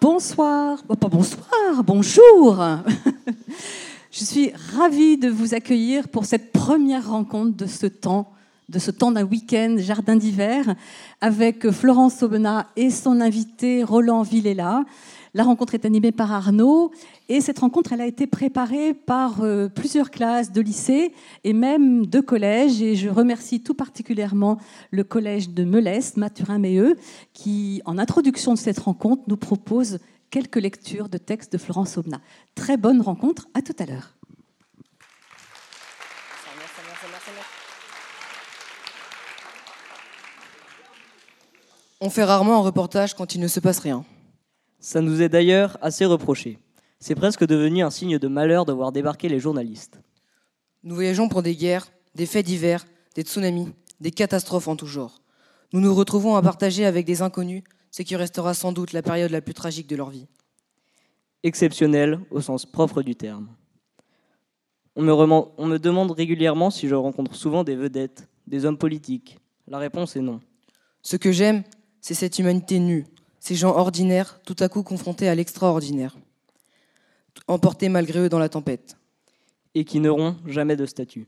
Bonsoir, oh, bonsoir, bonjour. Je suis ravie de vous accueillir pour cette première rencontre de ce temps, de ce temps d'un week-end jardin d'hiver, avec Florence Aubenas et son invité Roland Villela. La rencontre est animée par Arnaud et cette rencontre, a été préparée par euh, plusieurs classes de lycée et même de collèges. Et je remercie tout particulièrement le collège de Melès, Mathurin-Méheux, qui, en introduction de cette rencontre, nous propose quelques lectures de textes de Florence Aubenas. Très bonne rencontre, à tout à l'heure. On fait rarement un reportage quand il ne se passe rien. Ça nous est d'ailleurs assez reproché. C'est presque devenu un signe de malheur de voir débarquer les journalistes. Nous voyageons pour des guerres, des faits divers, des tsunamis, des catastrophes en tout genre. Nous nous retrouvons à partager avec des inconnus ce qui restera sans doute la période la plus tragique de leur vie. Exceptionnel au sens propre du terme. On me, on me demande régulièrement si je rencontre souvent des vedettes, des hommes politiques. La réponse est non. Ce que j'aime, c'est cette humanité nue, ces gens ordinaires, tout à coup confrontés à l'extraordinaire, emportés malgré eux dans la tempête. Et qui n'auront jamais de statut.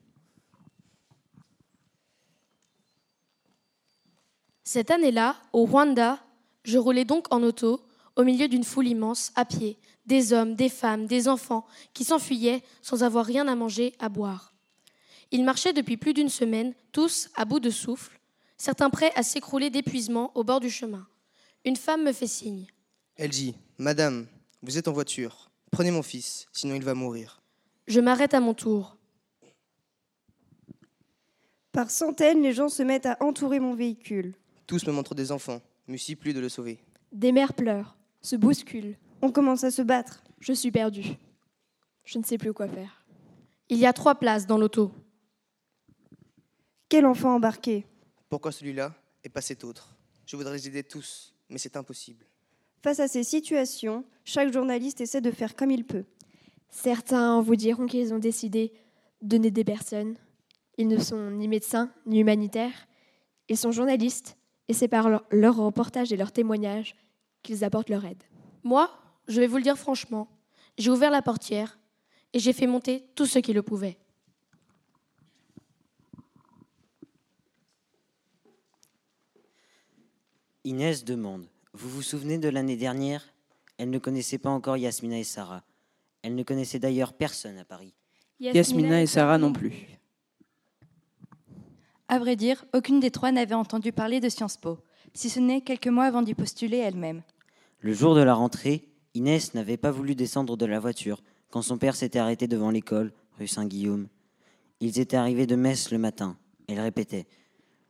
Cette année-là, au Rwanda, je roulais donc en auto, au milieu d'une foule immense, à pied, des hommes, des femmes, des enfants, qui s'enfuyaient sans avoir rien à manger, à boire. Ils marchaient depuis plus d'une semaine, tous à bout de souffle, certains prêts à s'écrouler d'épuisement au bord du chemin. Une femme me fait signe. Elle dit Madame, vous êtes en voiture. Prenez mon fils, sinon il va mourir. Je m'arrête à mon tour. Par centaines, les gens se mettent à entourer mon véhicule. Tous me montrent des enfants. Me plus de le sauver. Des mères pleurent, se bousculent. On commence à se battre. Je suis perdue. Je ne sais plus quoi faire. Il y a trois places dans l'auto. Quel enfant embarqué? Pourquoi celui-là et pas cet autre? Je voudrais les aider tous, mais c'est impossible. Face à ces situations, chaque journaliste essaie de faire comme il peut. Certains vous diront qu'ils ont décidé de n'aider personne. Ils ne sont ni médecins, ni humanitaires. Ils sont journalistes, et c'est par leur, reportages reportage et leurs témoignages qu'ils apportent leur aide. Moi, je vais vous le dire franchement, j'ai ouvert la portière et j'ai fait monter tout ce qui le pouvait. Inès demande Vous vous souvenez de l'année dernière? Elle ne connaissait pas encore Yasmina et Sarah. Elle ne connaissait d'ailleurs personne à Paris. Yasmina, et Sarah non plus. À vrai dire, aucune des trois n'avait entendu parler de Sciences Po, si ce n'est quelques mois avant d'y postuler elle-même. Le jour de la rentrée, Inès n'avait pas voulu descendre de la voiture quand son père s'était arrêté devant l'école, rue Saint-Guillaume. Ils étaient arrivés de Metz le matin. Elle répétait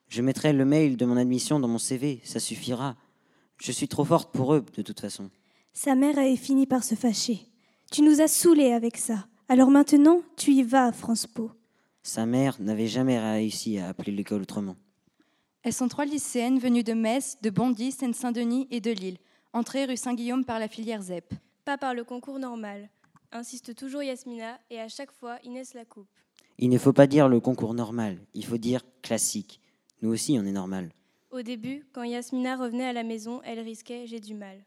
je mettrai le mail de mon admission dans mon CV, ça suffira. Je suis trop forte pour eux, de toute façon. Sa mère avait fini par se fâcher. Tu nous as saoulés avec ça. Alors maintenant, tu y vas, France Po. Sa mère n'avait jamais réussi à appeler l'école autrement. Elles sont trois lycéennes venues de Metz, de Bondy, Seine-Saint-Denis et de Lille, entrées rue Saint-Guillaume par la filière ZEP. Pas par le concours normal, insiste toujours Yasmina, et à chaque fois Inès la coupe. Il ne faut pas dire le concours normal, il faut dire classique. Nous aussi, on est normal. Au début, quand Yasmina revenait à la maison, elle risquait J'ai du mal.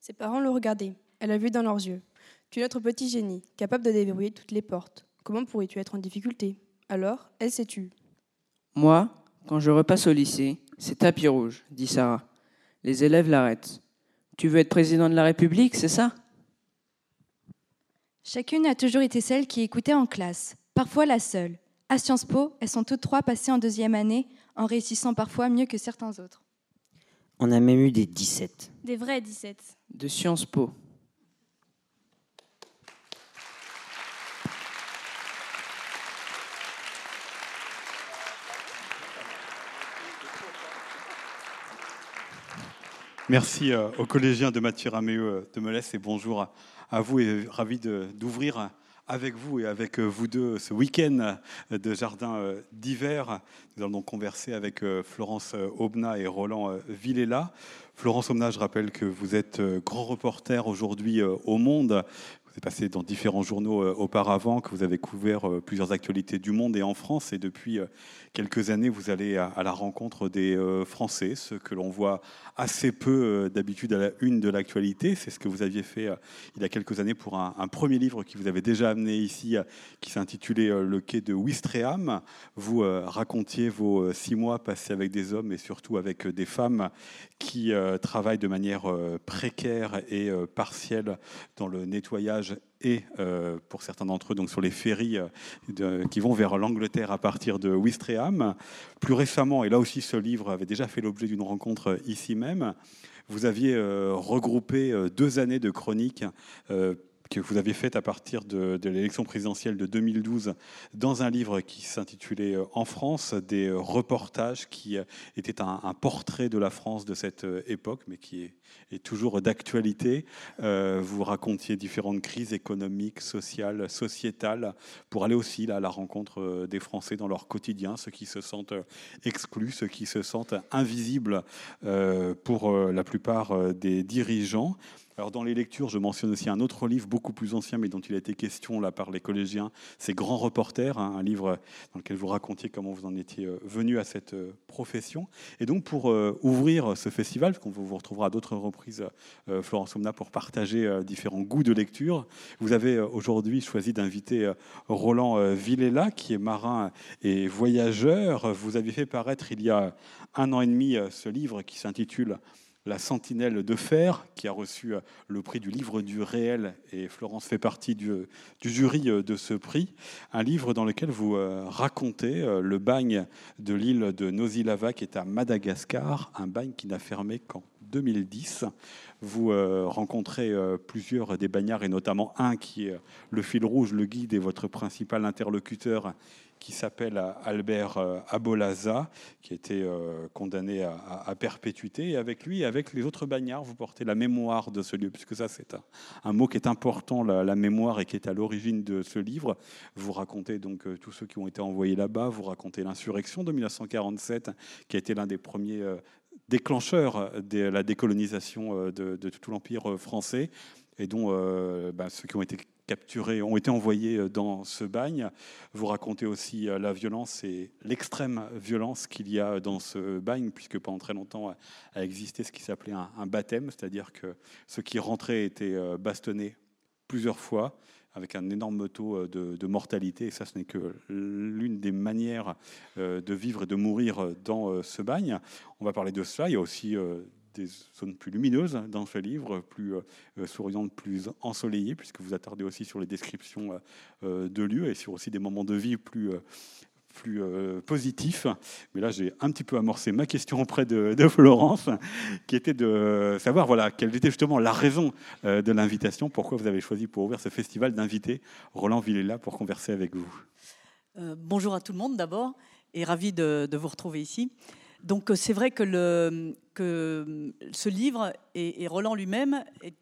Ses parents le regardaient. Elle a vu dans leurs yeux. Tu es notre petit génie, capable de déverrouiller toutes les portes. Comment pourrais-tu être en difficulté? Alors, elle s'est tue. Moi, quand je repasse au lycée, c'est tapis rouge, dit Sarah. Les élèves l'arrêtent. Tu veux être président de la République, c'est ça? Chacune a toujours été celle qui écoutait en classe, parfois la seule. À Sciences Po, elles sont toutes trois passées en deuxième année, en réussissant parfois mieux que certains autres. On a même eu des 17. Des vrais 17. De Sciences Po. Merci euh, aux collégiens de Mathieu Raméeux euh, de Melès et bonjour à vous et ravi d'ouvrir avec vous et avec euh, vous deux ce week-end de jardin euh, d'hiver. Nous allons donc converser avec euh, Florence Aubenas et Roland Villela. Florence Aubenas, je rappelle que vous êtes grand reporter aujourd'hui au Monde. Êtes passé dans différents journaux euh, auparavant, que vous avez couvert euh, plusieurs actualités du monde et en France. Et depuis quelques années, vous allez à, la rencontre des Français, ce que l'on voit assez peu d'habitude à la une de l'actualité. C'est ce que vous aviez fait il y a quelques années pour un, un premier livre qui vous avait déjà amené ici, qui s'intitulait Le quai de Ouistreham. Vous racontiez vos six mois passés avec des hommes et surtout avec des femmes qui travaillent de manière précaire et partielle dans le nettoyage et euh, pour certains d'entre eux donc sur les ferries euh, qui vont vers l'Angleterre à partir de Ouistreham. Plus récemment, et là aussi ce livre avait déjà fait l'objet d'une rencontre ici même, vous aviez euh, regroupé deux années de chroniques que vous avez faite à partir de, l'élection présidentielle de 2012 dans un livre qui s'intitulait euh, En France, des euh, reportages qui euh, étaient un, portrait de la France de cette époque, mais qui est, toujours d'actualité. vous racontiez différentes crises économiques, sociales, sociétales, pour aller aussi là, à la rencontre des Français dans leur quotidien, ceux qui se sentent exclus, ceux qui se sentent invisibles pour la plupart des dirigeants. Alors dans les lectures, je mentionne aussi un autre livre beaucoup plus ancien, mais dont il a été question là par les collégiens, c'est Grand Reporter, hein, un livre dans lequel vous racontiez comment vous en étiez euh, venu à cette euh, profession. Et donc pour euh, ouvrir ce festival, parce qu'on vous retrouvera à d'autres reprises, Florence Omna, pour partager différents goûts de lecture, vous avez aujourd'hui choisi d'inviter Roland Villela, qui est marin et voyageur. Vous avez fait paraître il y a un an et demi ce livre qui s'intitule la Sentinelle de Fer, qui a reçu euh, le prix du livre du réel, et Florence fait partie du, jury euh, de ce prix. Un livre dans lequel vous euh, racontez le bagne de l'île de Nosilava, qui est à Madagascar, un bagne qui n'a fermé qu'en 2010. Vous rencontrez plusieurs des bagnards, et notamment un qui est le fil rouge, le guide et votre principal interlocuteur qui s'appelle Albert euh, Abolaza, qui été euh, condamné à, perpétuité. Et avec lui, avec les autres bagnards, vous portez la mémoire de ce lieu, puisque ça, c'est un, mot qui est important, la, mémoire, et qui est à l'origine de ce livre. Vous racontez donc euh, tous ceux qui ont été envoyés là-bas, vous racontez l'insurrection de 1947, qui a été l'un des premiers déclencheurs de la décolonisation de, tout l'Empire français, et dont bah, ceux qui ont été capturés, ont été envoyés euh, dans ce bagne. Vous racontez aussi euh, la violence et l'extrême violence qu'il y a dans ce bagne, puisque pendant très longtemps a existé ce qui s'appelait un, baptême, c'est-à-dire que ceux qui rentraient étaient euh, bastonnés plusieurs fois avec un énorme taux de, mortalité. Et ça, ce n'est que l'une des manières de vivre et de mourir dans ce bagne. On va parler de cela. Il y a aussi des zones plus lumineuses dans ce livre, plus euh, souriantes, plus ensoleillées, puisque vous attardez aussi sur les descriptions euh, euh, de lieux et sur aussi des moments de vie plus plus positifs. Mais là, j'ai un petit peu amorcé ma question auprès de, Florence, qui était de savoir voilà, quelle était justement la raison de l'invitation, pourquoi vous avez choisi pour ouvrir ce festival d'inviter Roland Villela pour converser avec vous. bonjour à tout le monde d'abord, et ravi de vous retrouver ici. Donc euh, c'est vrai que, ce livre et, Roland lui-même est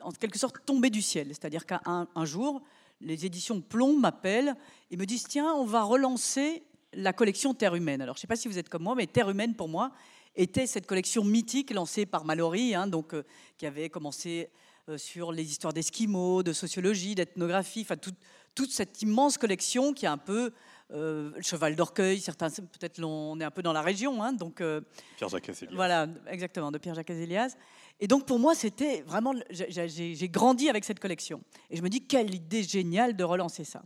en quelque sorte tombé du ciel. C'est-à-dire qu'un jour, les éditions Plomb m'appellent et me disent tiens, on va relancer la collection Terre humaine. Alors je ne sais pas si vous êtes comme moi, mais Terre humaine pour moi était cette collection mythique lancée par Mallory, hein, donc, euh, qui avait commencé euh, sur les histoires d'esquimaux, de sociologie, d'ethnographie, enfin toute cette immense collection qui a un peu euh, le cheval d'orcueil, certains, peut-être on est un peu dans la région, hein, donc. Euh, Pierre-Jacques Voilà, exactement, de Pierre-Jacques Azélias. Et donc pour moi, c'était vraiment, j'ai grandi avec cette collection. Et je me dis, quelle idée géniale de relancer ça.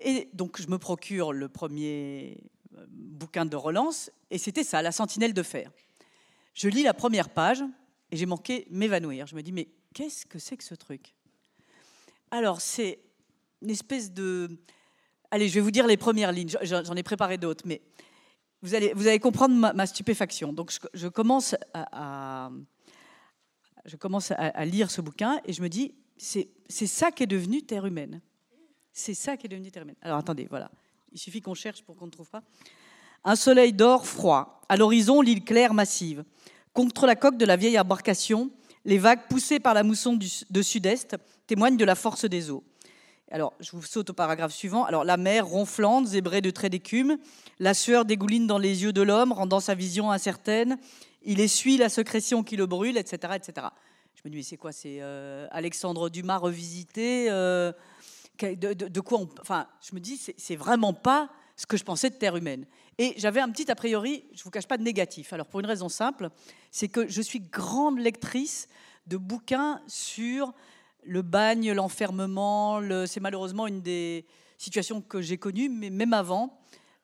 Et donc je me procure le premier euh, bouquin de relance, et c'était ça, La Sentinelle de fer. Je lis la première page, et j'ai manqué m'évanouir. Je me dis, mais qu'est-ce que c'est que ce truc? Alors c'est une espèce de Allez, je vais vous dire les premières lignes. J'en ai préparé d'autres, mais vous allez, vous allez comprendre ma, stupéfaction. Donc, je, commence, à, je commence à, lire ce bouquin et je me dis, c'est ça qui est devenu Terre humaine. C'est ça qui est devenu Terre humaine. Alors, attendez, voilà. Il suffit qu'on cherche pour qu'on ne trouve pas. Un soleil d'or froid. À l'horizon, l'île claire massive. Contre la coque de la vieille embarcation, les vagues poussées par la mousson de sud-est témoignent de la force des eaux. Alors, je vous saute au paragraphe suivant. Alors, la mer ronflante, zébrée de traits d'écume, la sueur dégouline dans les yeux de l'homme, rendant sa vision incertaine. Il essuie la sécrétion qui le brûle, etc., etc. Je me dis, mais c'est quoi C'est euh, Alexandre Dumas revisité euh, de, quoi. Enfin, je me dis, c'est- vraiment pas ce que je pensais de Terre humaine. Et j'avais un petit a priori, je vous cache pas, de négatif. Alors, pour une raison simple, c'est que je suis grande lectrice de bouquins sur le bagne, l'enfermement. le- C'est malheureusement une des situations que j'ai connues, mais même avant.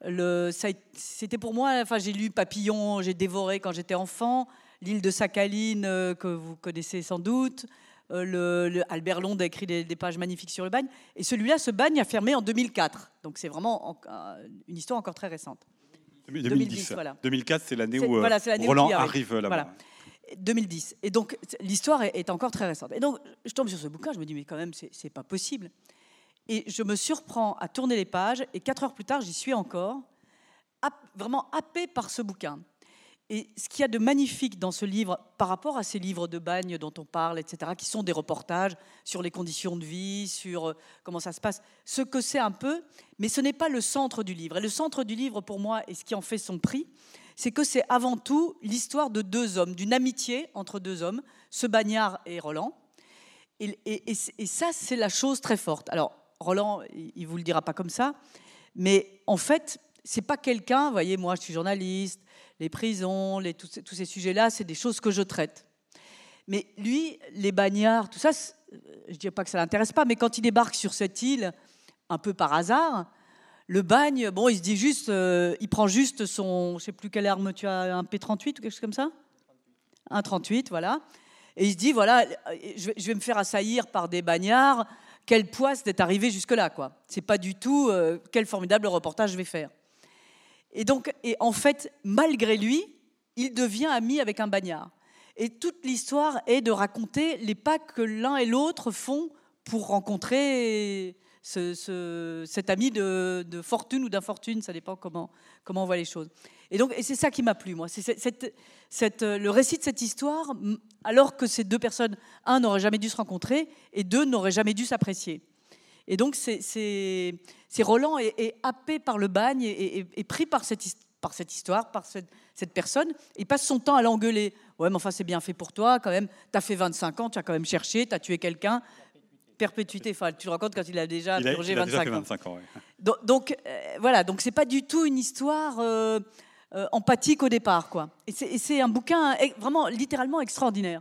Le- C'était pour moi, enfin, j'ai lu Papillon, j'ai dévoré quand j'étais enfant, L'île de Sakhaline, euh, que vous connaissez sans doute. Euh, le, le- Albert Londres a écrit des, des pages magnifiques sur le bagne. Et celui-là, ce bagne a fermé en 2004. Donc c'est vraiment en- euh, une histoire encore très récente. 2010. voilà. 2004, c'est l'année où voilà, Roland arrive là-bas. Voilà. 2010. Et donc, l'histoire est, encore très récente. Et donc, je tombe sur ce bouquin, je me dis, mais quand même, c'est pas possible. Et je me surprends à tourner les pages, et quatre heures plus tard, j'y suis encore, vraiment happé par ce bouquin. Et ce qu'il y a de magnifique dans ce livre, par rapport à ces livres de bagne dont on parle, etc., qui sont des reportages sur les conditions de vie, sur euh, comment ça se passe, ce que c'est un peu, mais ce n'est pas le centre du livre. Et le centre du livre, pour moi, et ce qui en fait son prix, c'est que c'est avant tout l'histoire de deux hommes, d'une amitié entre deux hommes, ce bagnard et Roland. Et, ça, c'est la chose très forte. Alors, Roland, il il vous le dira pas comme ça, mais en fait, c'est pas quelqu'un. Vous voyez, moi, je suis journaliste, les prisons, tous, ces- sujets-là, c'est des choses que je traite. Mais lui, les bagnards, tout ça, c'est- je dis pas que ça l'intéresse pas, mais quand il débarque sur cette île, un peu par hasard, le bagne, bon, il se dit juste, euh, il prend juste son, je sais plus quelle arme tu as, un P38 ou quelque chose comme ça? Un 38, voilà. Et il se dit, voilà, euh, je vais, me faire assaillir par des bagnards. Quelle poisse d'être arrivé jusque-là, quoi? C'est pas du tout euh, quel formidable reportage je vais faire. Et donc, et en fait, malgré lui, il devient ami avec un bagnard. Et toute l'histoire est de raconter les pas que l'un et l'autre font pour rencontrer ce- ce- cet ami de, fortune ou d'infortune, ça dépend comment, comment on voit les choses. Et donc, c'est ça qui m'a plu, moi. C'est cette- le récit de cette histoire, alors que ces deux personnes, un, n'auraient jamais dû se rencontrer, et deux, n'auraient jamais dû s'apprécier. Et donc, c'est- Roland est, est happé par le bagne et, pris par cette, histoire, par cette, personne, et passe son temps à l'engueuler. Ouais, mais enfin, c'est bien fait pour toi, quand même. Tu as fait 25 ans, tu as quand même cherché, tu as tué quelqu'un. Perpétuité, enfin, tu te rends compte quand il a déjà Il a, purgé il a déjà 25 fait ans. 25 ans. ouais. Donc, donc, euh, voilà, donc c'est pas du tout une histoire euh, euh, empathique au départ, quoi. Et c'est- un bouquin vraiment littéralement extraordinaire.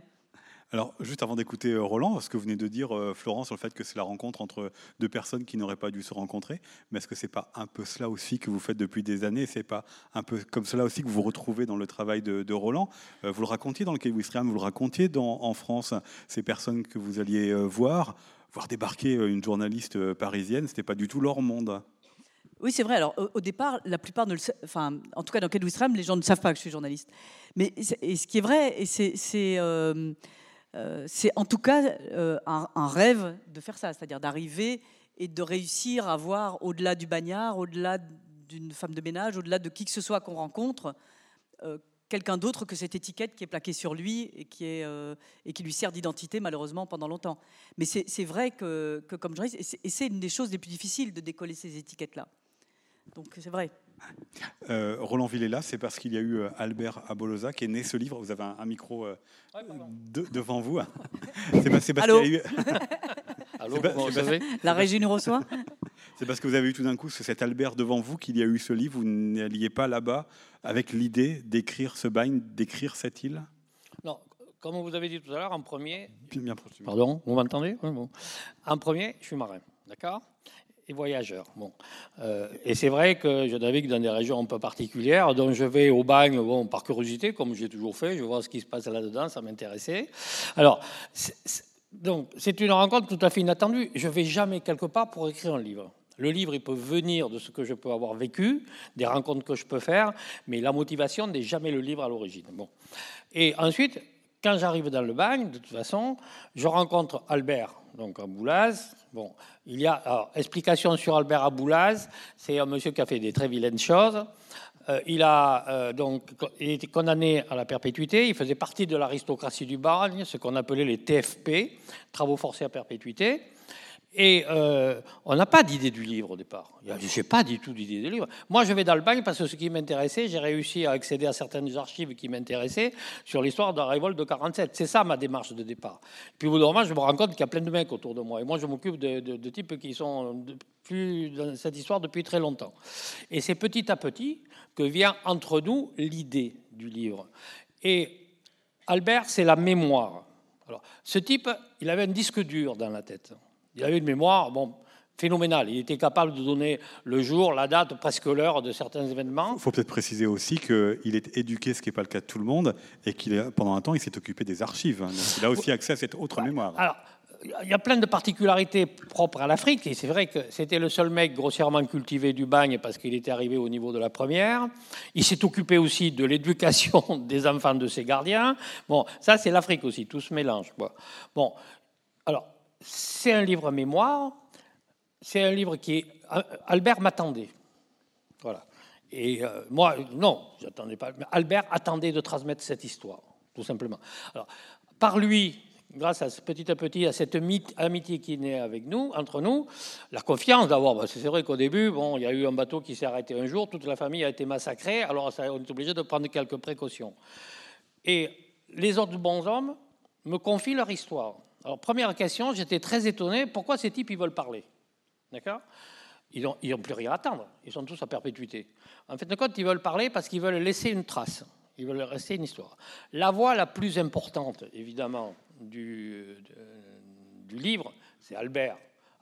Alors, juste avant d'écouter euh, Roland, ce que vous venez de dire, Florent, sur le fait que c'est la rencontre entre deux personnes qui n'auraient pas dû se rencontrer, mais est-ce que c'est pas un peu cela aussi que vous faites depuis des années? C'est pas un peu comme cela aussi que vous vous retrouvez dans le travail de, de Roland? Vous le racontiez dans le Wistreham, vous le racontiez dans, en France, ces personnes que vous alliez voir, voir débarquer euh, une journaliste euh, parisienne, c'était pas du tout leur monde. Oui, c'est vrai. Alors, au, départ, la plupart ne le sa- enfin, en tout cas, dans Wistreham, les gens ne savent pas que je suis journaliste. Mais et ce qui est vrai, et c'est, c'est, euh, en tout cas un, rêve de faire ça, c'est-à-dire d'arriver et de réussir à voir au-delà du bagnard, au-delà d'une femme de ménage, au-delà de qui que ce soit qu'on rencontre, quelqu'un d'autre que cette étiquette qui est plaquée sur lui et qui, est, euh, et qui lui sert d'identité malheureusement pendant longtemps. Mais c'est, c'est vrai que, que comme journaliste, et c'est, et c'est une des choses les plus difficiles de décoller ces étiquettes-là. Donc c'est vrai. Euh, Roland Villela, c'est parce qu'il y a eu euh, Albert Aboloza qui est né ce livre. Vous avez un, un micro euh, de- devant vous. C'est parce Allô qu'il y a eu- Allô, C'est pas- vous c'est pas- recevez La régie nous reçoit? C'est parce que vous avez eu tout d'un coup ce- cet Albert devant vous qu'il y a eu ce livre. Vous n'alliez pas là-bas avec l'idée d'écrire ce bagne, d'écrire cette île? Non, comme vous avez dit tout à l'heure, en premier. Bien. Pardon, vous m'entendez? Oui, bon. En premier, je suis marin, d'accord? Et voyageur. Bon. Euh, et c'est vrai que je navigue dans des régions un peu particulières, donc je vais au bagne bon, par curiosité, comme j'ai toujours fait, je vois ce qui se passe là-dedans, ça m'intéressait. Alors, c'est- c'est- donc, c'est une rencontre tout à fait inattendue. Je vais jamais quelque part pour écrire un livre. Le livre, il peut venir de ce que je peux avoir vécu, des rencontres que je peux faire, mais la motivation n'est jamais le livre à l'origine. Bon. Et ensuite, quand j'arrive dans le bagne, de toute façon, je rencontre Albert, donc à Boulaz. Bon, il y a explication sur Albert à Boulaz. C'est un monsieur qui a fait des très vilaines choses. Euh, il a euh, donc il condamné à la perpétuité. Il faisait partie de l'aristocratie du bagne, ce qu'on appelait les TFP, travaux forcés à perpétuité. Et euh, on n'a pas d'idée du livre au départ. Je n'ai pas du tout d'idée du livre. Moi, je vais dans le bagne parce que ce qui m'intéressait, j'ai réussi à accéder à certaines archives qui m'intéressaient sur l'histoire de la révolte de 47. C'est ça ma démarche de départ. Puis au bout d'un moment, je me rends compte qu'il y a plein de mecs autour de moi. Et moi, je m'occupe de, de, types qui sont plus dans cette histoire depuis très longtemps. Et c'est petit à petit que vient entre nous l'idée du livre. Et Albert, c'est la mémoire. Alors, ce type, il avait un disque dur dans la tête. Il avait une mémoire bon, phénoménale. Il était capable de donner le jour, la date, presque l'heure de certains événements. Il faut peut-être préciser aussi qu'il est éduqué, ce qui n'est pas le cas de tout le monde, et qu'il pendant un temps, il s'est occupé des archives. Donc il a aussi accès à cette autre mémoire. Alors, il y a plein de particularités propres à l'Afrique, et c'est vrai que c'était le seul mec grossièrement cultivé du bagne parce qu'il était arrivé au niveau de la première. Il s'est occupé aussi de l'éducation des enfants de ses gardiens. Bon, ça c'est l'Afrique aussi, tout se mélange. Bon, c'est un livre mémoire, c'est un livre qui est... Albert m'attendait. Voilà. Et euh, moi, non, j'attendais pas. Albert attendait de transmettre cette histoire, tout simplement. Alors, par lui, grâce à petit à petit à cette amitié qui naît avec nous, entre nous, la confiance d'abord. c'est vrai qu'au début, bon, il y a eu un bateau qui s'est arrêté un jour, toute la famille a été massacrée, alors on est obligé de prendre quelques précautions. Et les autres bons hommes me confient leur histoire. Alors, première question, j'étais très étonné. Pourquoi ces types, ils veulent parler? D'accord? Ils n'ont ont plus rien à attendre. Ils sont tous à perpétuité. En fait, de compte, ils veulent parler parce qu'ils veulent laisser une trace. Ils veulent rester une histoire. La voix la plus importante, évidemment, du, du livre, c'est Albert.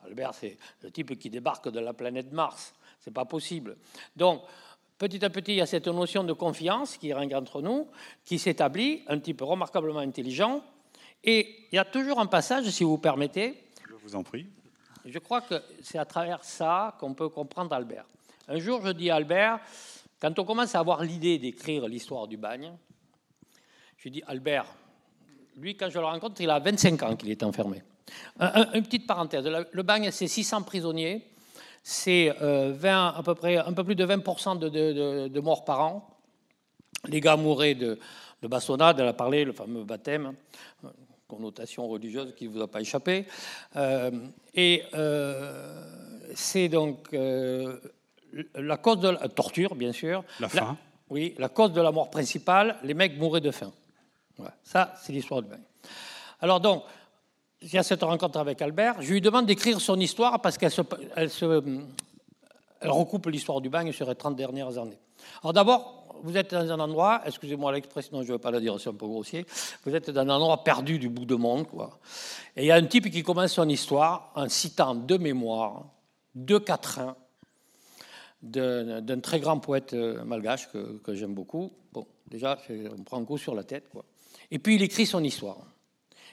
Albert, c'est le type qui débarque de la planète Mars. C'est pas possible. Donc, petit à petit, il y a cette notion de confiance qui règne entre nous, qui s'établit, un type remarquablement intelligent, et il y a toujours un passage, si vous permettez. Je vous en prie. Je crois que c'est à travers ça qu'on peut comprendre Albert. Un jour, je dis à Albert, quand on commence à avoir l'idée d'écrire l'histoire du bagne, je dis Albert, lui, quand je le rencontre, il a 25 ans qu'il est enfermé. une petite parenthèse, le bagne, c'est 600 prisonniers, c'est euh, à peu près un peu plus de 20% de, de morts par an. Les gars mouraient de, de bastonnade, elle a parlé, le fameux baptême, connotation religieuse qui ne vous a pas échappé. Euh, et euh, c'est donc euh, la cause de la torture, bien sûr. La faim. oui, la cause de la mort principale, les mecs mouraient de faim. ça, c'est l'histoire du bain. Alors donc, il y a cette rencontre avec Albert. Je lui demande d'écrire son histoire parce qu'elle se, elle se, elle recoupe l'histoire du bagne sur les 30 dernières années. Alors d'abord, vous êtes dans un endroit, excusez-moi l'expression, je ne veux pas la dire, c'est un peu grossier, vous êtes dans un endroit perdu du bout du monde, quoi. Et il y a un type qui commence son histoire en citant deux mémoires, deux quatrains, d'un très grand poète euh, malgache que, j'aime beaucoup. Bon, déjà, on prend un coup sur la tête, quoi. Et puis il écrit son histoire.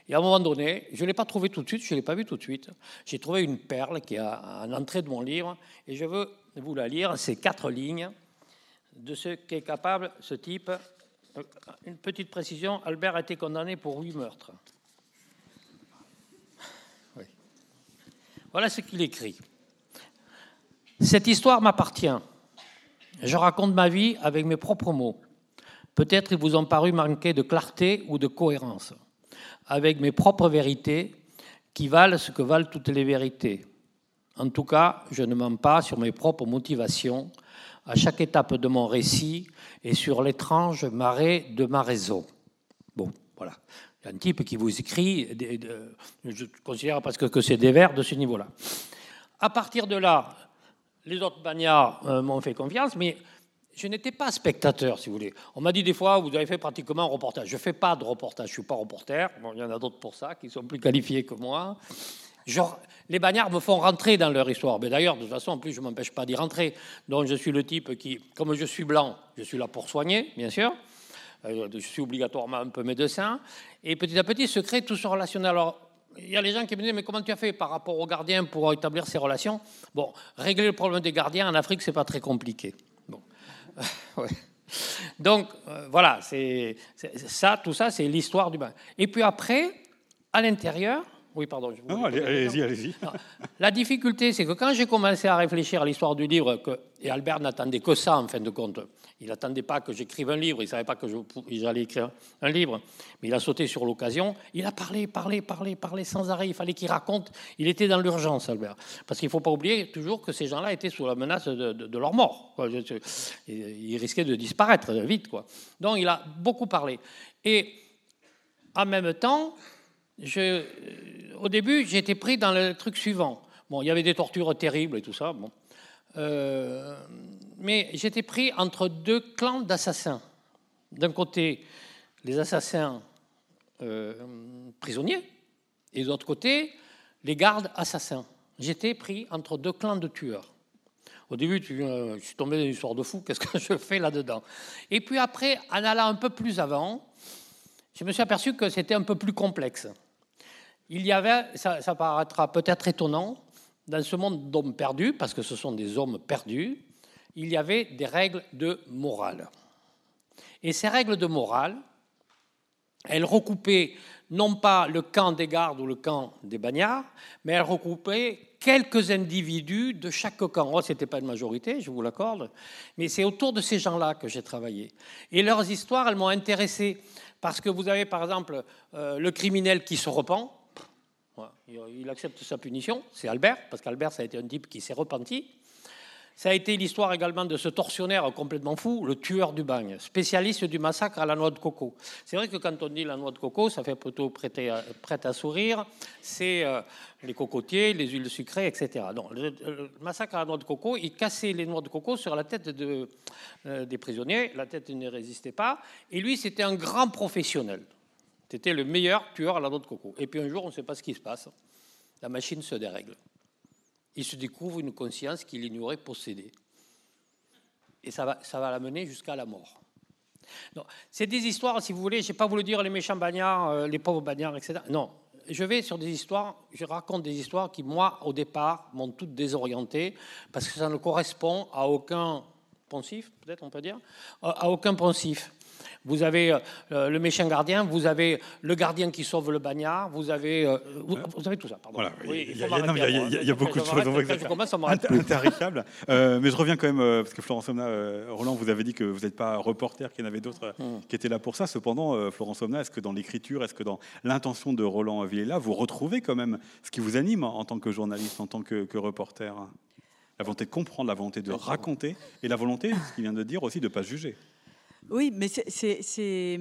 Et à un moment donné, je ne l'ai pas trouvé tout de suite, je ne l'ai pas vu tout de suite. J'ai trouvé une perle qui est à l'entrée de mon livre, et je veux vous la lire, c'est quatre lignes de ce qu'est capable ce type. Une petite précision, Albert a été condamné pour huit meurtres. Voilà ce qu'il écrit. Cette histoire m'appartient. Je raconte ma vie avec mes propres mots. Peut-être ils vous ont paru manquer de clarté ou de cohérence. Avec mes propres vérités qui valent ce que valent toutes les vérités. En tout cas, je ne mens pas sur mes propres motivations à chaque étape de mon récit et sur l'étrange marée de ma raison. Bon, voilà. Il y a un type qui vous écrit, je considère parce que c'est des vers de ce niveau-là. À partir de là, les autres bagnards euh, m'ont fait confiance, mais je n'étais pas spectateur, si vous voulez. On m'a dit des fois, vous avez fait pratiquement un reportage. Je ne fais pas de reportage, je ne suis pas reporter. Bon, il y en a d'autres pour ça, qui sont plus qualifiés que moi. Les bagnards me font rentrer dans leur histoire. Mais d'ailleurs, de toute façon, en plus, je ne m'empêche pas d'y rentrer. Donc, je suis le type qui, comme je suis blanc, je suis là pour soigner, bien sûr. Euh, je suis obligatoirement un peu médecin. Et petit à petit se crée tout ce relationnel. Alors, il y a les gens qui me disent, mais comment tu as fait par rapport aux gardiens pour établir ces relations? Bon, régler le problème des gardiens en Afrique, c'est pas très compliqué. Donc, euh, voilà, ça, tout ça, c'est l'histoire du bain. Et puis après, à l'intérieur, Oui, pardon. je vous Non, allez-y, allez-y. La difficulté, c'est que quand j'ai commencé à réfléchir à l'histoire du livre, que, et Albert n'attendait que ça en fin de compte, il n'attendait pas que j'écrive un livre, il ne savait pas que je j'allais écrire un livre, mais il a sauté sur l'occasion, il a parlé, parlé, parlé, parlé sans arrêt, il fallait qu'il raconte, il était dans l'urgence, Albert. Parce qu'il ne faut pas oublier toujours que ces gens-là étaient sous la menace de, de- de leur mort. quoi. Ils risquaient de disparaître vite. Quoi. Donc il a beaucoup parlé. Et en même temps, euh, au début, j'étais pris dans le truc suivant. Bon, il y avait des tortures terribles et tout ça. Bon. Euh, mais j'étais pris entre deux clans d'assassins. D'un côté, les assassins euh, prisonniers, et de l'autre côté, les gardes assassins. J'étais pris entre deux clans de tueurs. Au début, tu, je suis tombé dans une histoire de fou, qu'est-ce que je fais là-dedans? Et puis après, en allant un peu plus avant, je me suis aperçu que c'était un peu plus complexe. Il y avait, ça, paraîtra peut-être étonnant, dans ce monde d'hommes perdus, parce que ce sont des hommes perdus, il y avait des règles de morale. Et ces règles de morale, elles recoupaient non pas le camp des gardes ou le camp des bagnards, mais elles recoupaient quelques individus de chaque camp. Oh, ce n'était pas une majorité, je vous l'accorde, mais c'est autour de ces gens-là que j'ai travaillé. Et leurs histoires, elles m'ont intéressé, parce que vous avez par exemple euh, le criminel qui se repent, il accepte sa punition, c'est Albert, parce qu'Albert, ça a été un type qui s'est repenti. Ça a été l'histoire également de ce tortionnaire complètement fou, le tueur du bagne, spécialiste du massacre à la noix de coco. C'est vrai que quand on dit la noix de coco, ça fait plutôt prêter à, prête à sourire. C'est euh, les cocotiers, les huiles sucrées, etc. Non, le, massacre à la noix de coco, il cassait les noix de coco sur la tête euh, des prisonniers. La tête ne résistait pas. Et lui, c'était un grand professionnel. C'était le meilleur tueur à la noix de coco. Et puis un jour, on ne sait pas ce qui se passe. La machine se dérègle il se découvre une conscience qu'il ignorait posséder. Et ça va, ça va l'amener jusqu'à la mort. C'est des histoires, si vous voulez, je n'ai pas voulu dire les méchants bagnards, euh, les pauvres bagnards, etc. Non, je vais sur des histoires, je raconte des histoires qui, moi, au départ, m'ont toutes désorienté, parce que ça ne correspond à aucun poncif, peut-être on peut dire, à aucun poncif. Vous avez euh, le méchant gardien, vous avez le gardien qui sauve le bagnard, vous avez, euh, vous, vous avez tout ça. Pardon. Voilà, Oui, il y a, y y y beaucoup de choses. intarifiable. Euh, mais je reviens quand même, euh, parce que Florence Somna, euh, Roland, vous avez dit que vous n'êtes pas reporter, qu'il y en avait d'autres euh, Hmm. qui étaient là pour ça. Cependant, euh, Florence Somna, est-ce que dans l'écriture, est-ce que dans l'intention de Roland Villela, vous retrouvez quand même ce qui vous anime en tant que journaliste, en tant que, que reporter? La volonté de comprendre, la volonté de raconter, et la volonté, ce qu'il vient de dire aussi, de ne pas juger. Oui, mais c'est-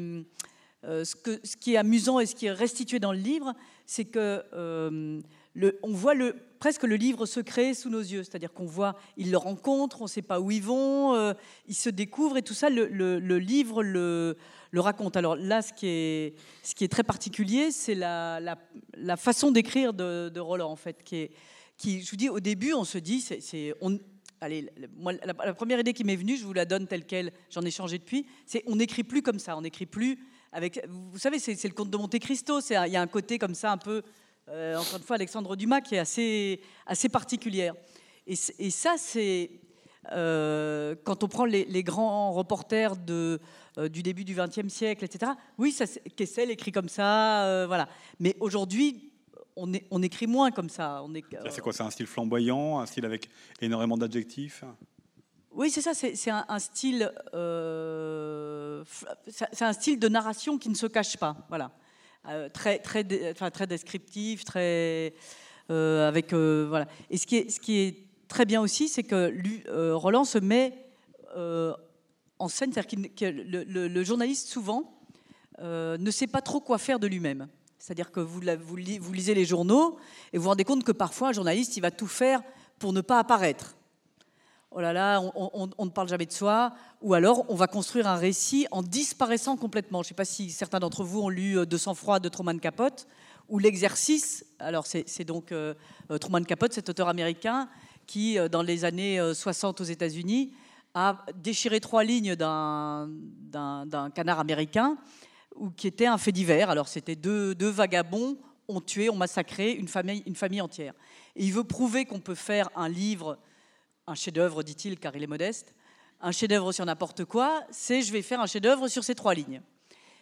euh, ce, qui est amusant et ce qui est restitué dans le livre, c'est que euh, on voit presque le livre se créer sous nos yeux. C'est-à-dire qu'on voit, ils le rencontrent, on ne sait pas où ils vont, euh, ils se découvrent et tout ça, le, livre le, raconte. Alors là, ce qui est, très particulier, c'est la, façon d'écrire de, Roland, en fait, qui je vous dis, au début, on se dit, c'est, allez, le- moi, la, première idée qui m'est venue, je vous la donne telle quelle, j'en ai changé depuis, c'est on n'écrit plus comme ça, on n'écrit plus avec, vous savez, c'est, le conte de Monte Cristo, il y a un côté comme ça un peu, euh, encore une fois, Alexandre Dumas qui est assez, assez particulière. Et, ça, c'est euh, quand on prend les, grands reporters de, euh, du début du XXe siècle, etc. Oui, Kessel écrit comme ça, voilà. Mais aujourd'hui, on, est- on écrit moins comme ça. On est, Ça, C'est quoi C'est un style flamboyant, un style avec énormément d'adjectifs Oui, c'est ça. C'est un, un style, euh, c'est un style de narration qui ne se cache pas. Voilà, Euh, très, très, dé- enfin, très descriptif, très euh, avec euh, voilà. Et ce qui est, ce qui est très bien aussi, c'est que lui, euh, Roland se met euh, en scène, c'est-à-dire que le, le- le journaliste souvent euh, ne sait pas trop quoi faire de lui-même. C'est-à-dire que vous, lisez les journaux et vous vous rendez compte que parfois un journaliste il va tout faire pour ne pas apparaître. Oh là là, on, ne parle jamais de soi, ou alors on va construire un récit en disparaissant complètement. Je ne sais pas si certains d'entre vous ont lu euh, De sang-froid de Truman Capote, ou l'exercice, alors c'est donc euh, euh, Truman Capote, cet auteur américain, qui euh, dans les années euh, 60 aux États-Unis a déchiré trois lignes d'un canard américain, ou qui était un fait divers. Alors c'était deux, vagabonds ont tué, ont massacré une famille, une famille entière. Et il veut prouver qu'on peut faire un livre un chef-d'œuvre, dit-il, car il est modeste, un chef-d'œuvre sur n'importe quoi, c'est je vais faire un chef-d'œuvre sur ces trois lignes.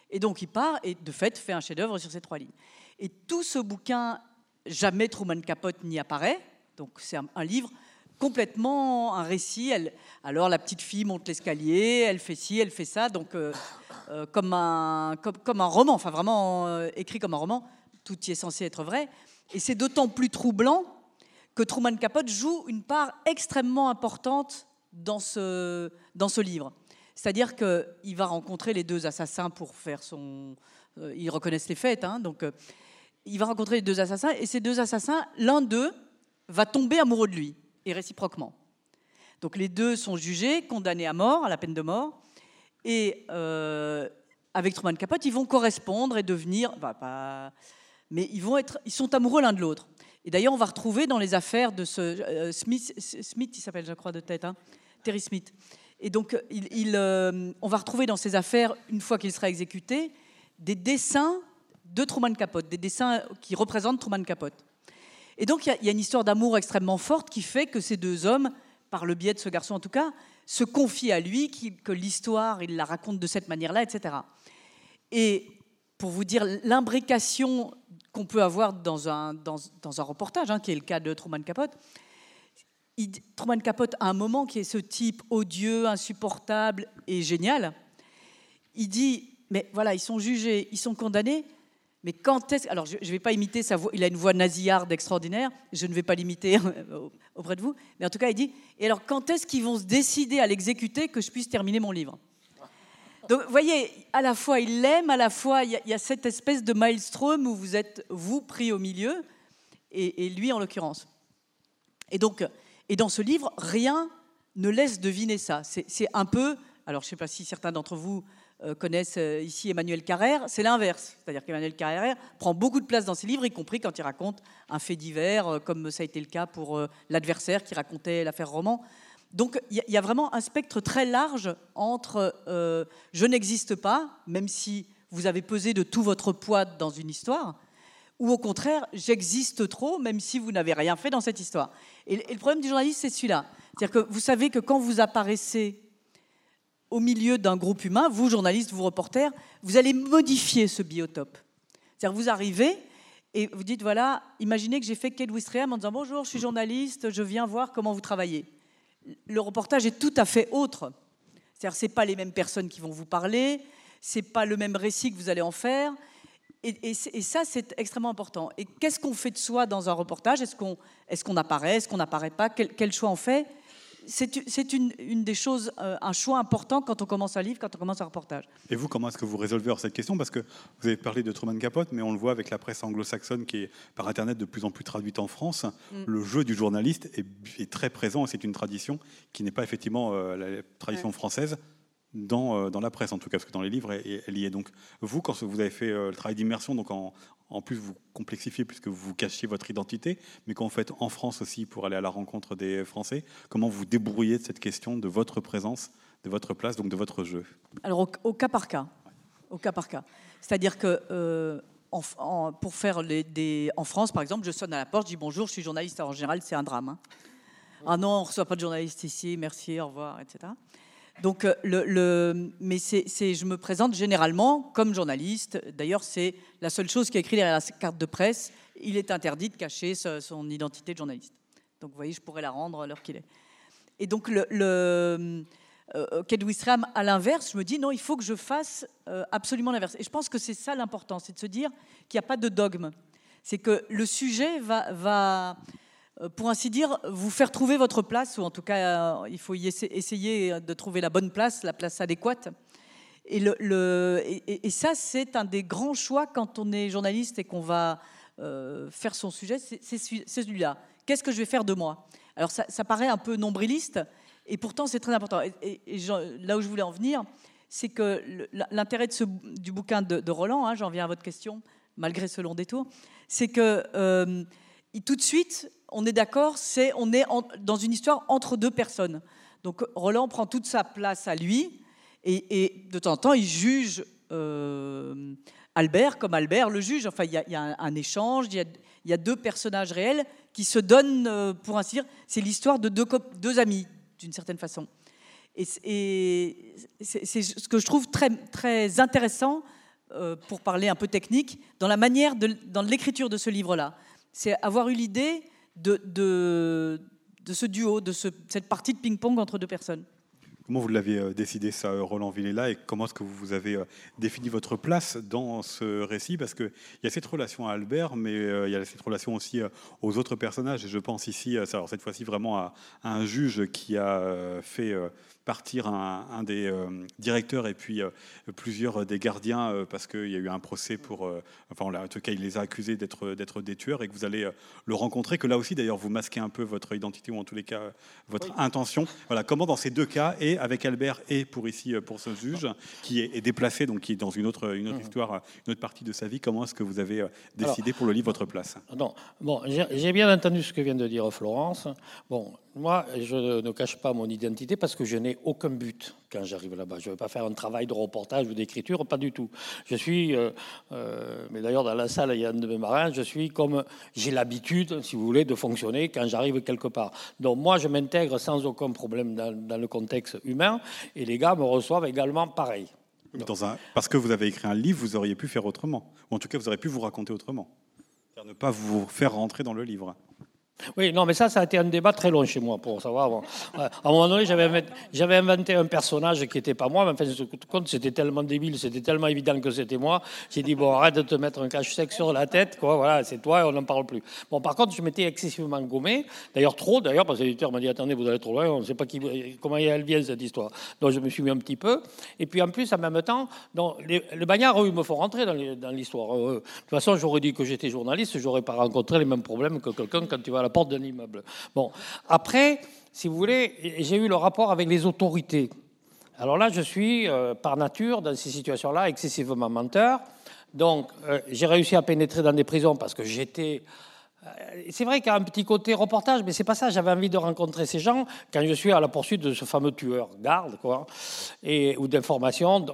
Et donc il part et de fait fait un chef-d'œuvre sur ces trois lignes. Et tout ce bouquin jamais Truman Capote n'y apparaît. Donc c'est un livre complètement un récit. Alors la petite fille monte l'escalier, elle fait ci, elle fait ça, donc euh, euh, comme, un, comme, un roman, enfin vraiment euh, écrit comme un roman, tout y est censé être vrai. Et c'est d'autant plus troublant que Truman Capote joue une part extrêmement importante dans ce, dans ce livre. C'est-à-dire qu'il va rencontrer les deux assassins pour faire son... ils reconnaissent les faits, hein, donc il va rencontrer les deux assassins, et ces deux assassins, l'un d'eux va tomber amoureux de lui, et réciproquement. Donc les deux sont jugés, condamnés à mort, à la peine de mort, et euh, avec Truman Capote, ils vont correspondre et devenir... bah, mais ils, vont être, ils sont amoureux l'un de l'autre. Et d'ailleurs, on va retrouver dans les affaires de ce euh, Smith, Smith, il s'appelle, je crois, de tête, hein, Terry Smith. Et donc, il, il, euh, on va retrouver dans ces affaires, une fois qu'il sera exécuté, des dessins de Truman Capote, des dessins qui représentent Truman Capote. Et donc, il y a- une histoire d'amour extrêmement forte qui fait que ces deux hommes, par le biais de ce garçon en tout cas, se confient à lui, que l'histoire, il la raconte de cette manière-là, etc. Et pour vous dire l'imbrication qu'on peut avoir dans un, dans, un reportage, hein, qui est le cas de Truman Capote, Truman Capote, à un moment qui est ce type odieux, insupportable et génial, il dit, mais voilà, ils sont jugés, ils sont condamnés, mais quand est-ce... Alors, je ne vais pas imiter sa voix, il a une voix nasillarde extraordinaire, je ne vais pas l'imiter auprès de vous, mais en tout cas, il dit, et alors quand est-ce qu'ils vont se décider à l'exécuter que je puisse terminer mon livre? Donc, vous voyez, à la fois il l'aime, à la fois il y, a- cette espèce de maelstrom où vous êtes, vous, pris au milieu, et, et lui en l'occurrence. Et donc, et dans ce livre, rien ne laisse deviner ça. C'est un peu, alors je ne sais pas si certains d'entre vous connaissent euh, ici Emmanuel Carrère, c'est l'inverse. C'est-à-dire qu'Emmanuel Carrère prend beaucoup de place dans ses livres, y compris quand il raconte un fait divers, euh, comme ça a été le cas pour euh, l'adversaire qui racontait l'affaire Roman. Donc il y, a- vraiment un spectre très large entre euh, je n'existe pas, même si vous avez pesé de tout votre poids dans une histoire, ou au contraire, j'existe trop, même si vous n'avez rien fait dans cette histoire. Et, et le problème du journaliste, c'est celui-là. C'est-à-dire que vous savez que quand vous apparaissez au milieu d'un groupe humain, vous, journalistes, vous, reporters, vous allez modifier ce biotope. C'est-à-dire vous arrivez et vous dites, voilà, imaginez que j'ai fait Kate Wistreham en disant, bonjour, je suis journaliste, je viens voir comment vous travaillez. Le reportage est tout à fait autre. C'est-à-dire que ce pas les mêmes personnes qui vont vous parler, c'est pas le même récit que vous allez en faire. Et, c'est- ça, c'est extrêmement important. Et qu'est-ce qu'on fait de soi dans un reportage? Est-ce qu'on apparaît? Est-ce qu'on n'apparaît pas? Quel choix on fait? C'est une, une des choses, euh, un choix important quand on commence un livre, quand on commence un reportage. Et vous, comment est-ce que vous résolvez alors cette question? Parce que vous avez parlé de Truman Capote, mais on le voit avec la presse anglo-saxonne qui est par Internet de plus en plus traduite en France. Mm. Le jeu du journaliste est, est très présent et c'est une tradition qui n'est pas effectivement euh, la tradition française dans, euh, dans la presse, en tout cas, parce que dans les livres, elle, y est. Donc, vous, quand vous avez fait euh, le travail d'immersion, donc en, plus vous complexifiez puisque vous cachiez votre identité, mais quand vous faites en France aussi pour aller à la rencontre des Français, comment vous débrouillez de cette question de votre présence, de votre place, donc de votre jeu? Alors au, cas par cas, au cas par cas. C'est-à-dire que euh, pour faire les, en France, par exemple, je sonne à la porte, je dis bonjour, je suis journaliste. En général, c'est un drame. hein. Ah non, on ne reçoit pas de journaliste ici, merci, au revoir, etc. Donc, euh, mais je me présente généralement comme journaliste. D'ailleurs, c'est la seule chose qui est écrite derrière la carte de presse. Il est interdit de cacher son identité de journaliste. Donc, vous voyez, je pourrais la rendre à l'heure qu'il est. Et donc, le, le euh, Kate Wistreham, à l'inverse, je me dis non, il faut que je fasse euh, absolument l'inverse. Et je pense que c'est ça l'important, c'est de se dire qu'il n'y a pas de dogme. C'est que le sujet va, pour ainsi dire, vous faire trouver votre place, ou en tout cas, euh, il faut essayer de trouver la bonne place, la place adéquate. Et, ça, c'est un des grands choix quand on est journaliste et qu'on va euh, faire son sujet, c'est c'est celui- c'est celui-là. Qu'est-ce que je vais faire de moi? Alors, ça, paraît un peu nombriliste, et pourtant, c'est très important. Et, là où je voulais en venir, c'est que l'intérêt du bouquin de, Roland, hein, j'en viens à votre question, malgré ce long détour, c'est que euh, tout de suite, on est d'accord, c'est on est dans une histoire entre deux personnes. Donc Roland prend toute sa place à lui, et, de temps en temps, il juge euh, Albert comme Albert le juge. Enfin, il y a, un, échange, il y a, deux personnages réels qui se donnent, euh, pour ainsi dire, c'est l'histoire de deux, amis, d'une certaine façon. Et, c'est ce que je trouve très, très intéressant, euh, pour parler un peu technique, dans la manière, dans l'écriture de ce livre-là. c'est avoir eu l'idée de, de, ce duo, de ce- cette partie de ping-pong entre deux personnes. Comment vous l'avez euh, décidé ça, euh, Roland Villela, et comment est-ce que vous avez euh, défini votre place dans ce récit? Parce qu'il y a cette relation à Albert, mais il y a cette relation aussi aux autres personnages. Et je pense ici, alors cette fois-ci vraiment à, un juge qui a fait partir un, un des directeurs et puis plusieurs des gardiens parce qu'il y a eu un procès pour, enfin en tout cas il les a accusés d'être d'être des tueurs et que vous allez le rencontrer, que là aussi d'ailleurs vous masquez un peu votre identité ou en tous les cas votre intention. Voilà, comment dans ces deux cas, et avec Albert et pour ici euh, pour ce juge qui est, est déplacé, donc qui est dans une autre, une autre Mhm. histoire, euh, une autre partie de sa vie, comment est-ce que vous avez euh, décidé pour le livre votre place? Non, bon, j'ai j'ai bien entendu ce que vient de dire Florence. Bon, moi, je ne cache pas mon identité parce que je n'ai aucun but quand j'arrive là-bas. Je ne vais pas faire un travail de reportage ou d'écriture, pas du tout. Je suis, euh, euh, mais d'ailleurs dans la salle, il y a un de mes marins, je suis comme j'ai l'habitude, si vous voulez, de fonctionner quand j'arrive quelque part. Donc moi, je m'intègre sans aucun problème dans, le contexte humain et les gars me reçoivent également pareil. Parce que vous avez écrit un livre, vous auriez pu faire autrement, ou en tout cas vous auriez pu vous raconter autrement, ne pas vous faire rentrer dans le livre. Oui, non, mais ça, ça a été un débat très long chez moi pour savoir. À un moment donné, j'avais inventé, un personnage qui n'était pas moi, mais enfin, je me compte, c'était tellement débile, c'était tellement évident que c'était moi. J'ai dit, bon, arrête de te mettre un cache-sec sur la tête, quoi, voilà, c'est toi et on n'en parle plus. Bon, par contre, je m'étais excessivement gommé, d'ailleurs trop, d'ailleurs, parce que l'éditeur m'a dit, attendez, vous allez trop loin, on ne sait pas qui, comment elle vient cette histoire. Donc, je me suis mis un petit peu. Et puis, en plus, en même temps, les, les bagnards, eux, ils me font rentrer dans l'histoire. Euh, De toute façon, j'aurais dit que j'étais journaliste, j'aurais pas rencontré les mêmes problèmes que quelqu'un quand tu vas à la porte d'un immeuble. Bon, après, si vous voulez, j'ai eu le rapport avec les autorités. Alors là, je suis, euh, par nature, dans ces situations-là, excessivement menteur. Donc, euh, j'ai réussi à pénétrer dans des prisons parce que j'étais. euh, C'est vrai qu'il y a un petit côté reportage, mais c'est pas ça. J'avais envie de rencontrer ces gens quand je suis à la poursuite de ce fameux tueur garde, quoi, et, ou d'informations.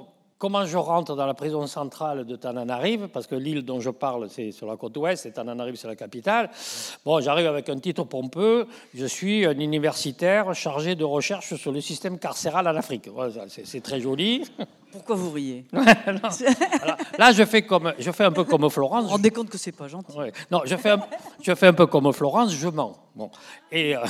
Comment je rentre dans la prison centrale de Tananarive, parce que l'île dont je parle, c'est sur la côte ouest, et Tananarive, c'est la capitale. Bon, j'arrive avec un titre pompeux. Je suis un universitaire chargé de recherche sur le système carcéral en Afrique. C'est très joli. Pourquoi vous riez Non. Alors, Là, je fais, comme, je fais un peu comme Florence. Vous vous rendez compte que c'est pas gentil Ouais. Non, je fais, un, je fais un peu comme Florence, je mens. Bon. Et, euh,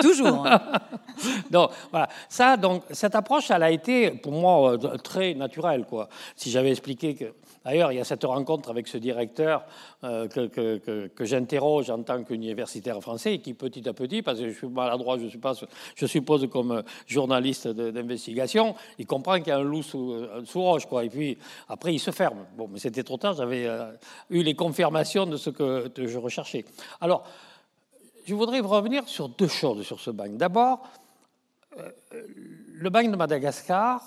toujours. hein. donc, voilà. Ça, donc, cette approche, elle a été pour moi euh, très naturelle. Quoi. Si j'avais expliqué que. D'ailleurs, il y a cette rencontre avec ce directeur euh, que, que- j'interroge en tant qu'universitaire français et qui, petit à petit, parce que je suis maladroit, je, suis je suppose, comme euh, journaliste d'investigation, il comprend qu'il y a un loup sous, euh, sous roche. Quoi. Et puis, après, il se ferme. Bon, mais c'était trop tard, j'avais eu les confirmations de ce que je recherchais. Alors, je voudrais revenir sur deux choses sur ce bagne. D'abord, le bagne de Madagascar,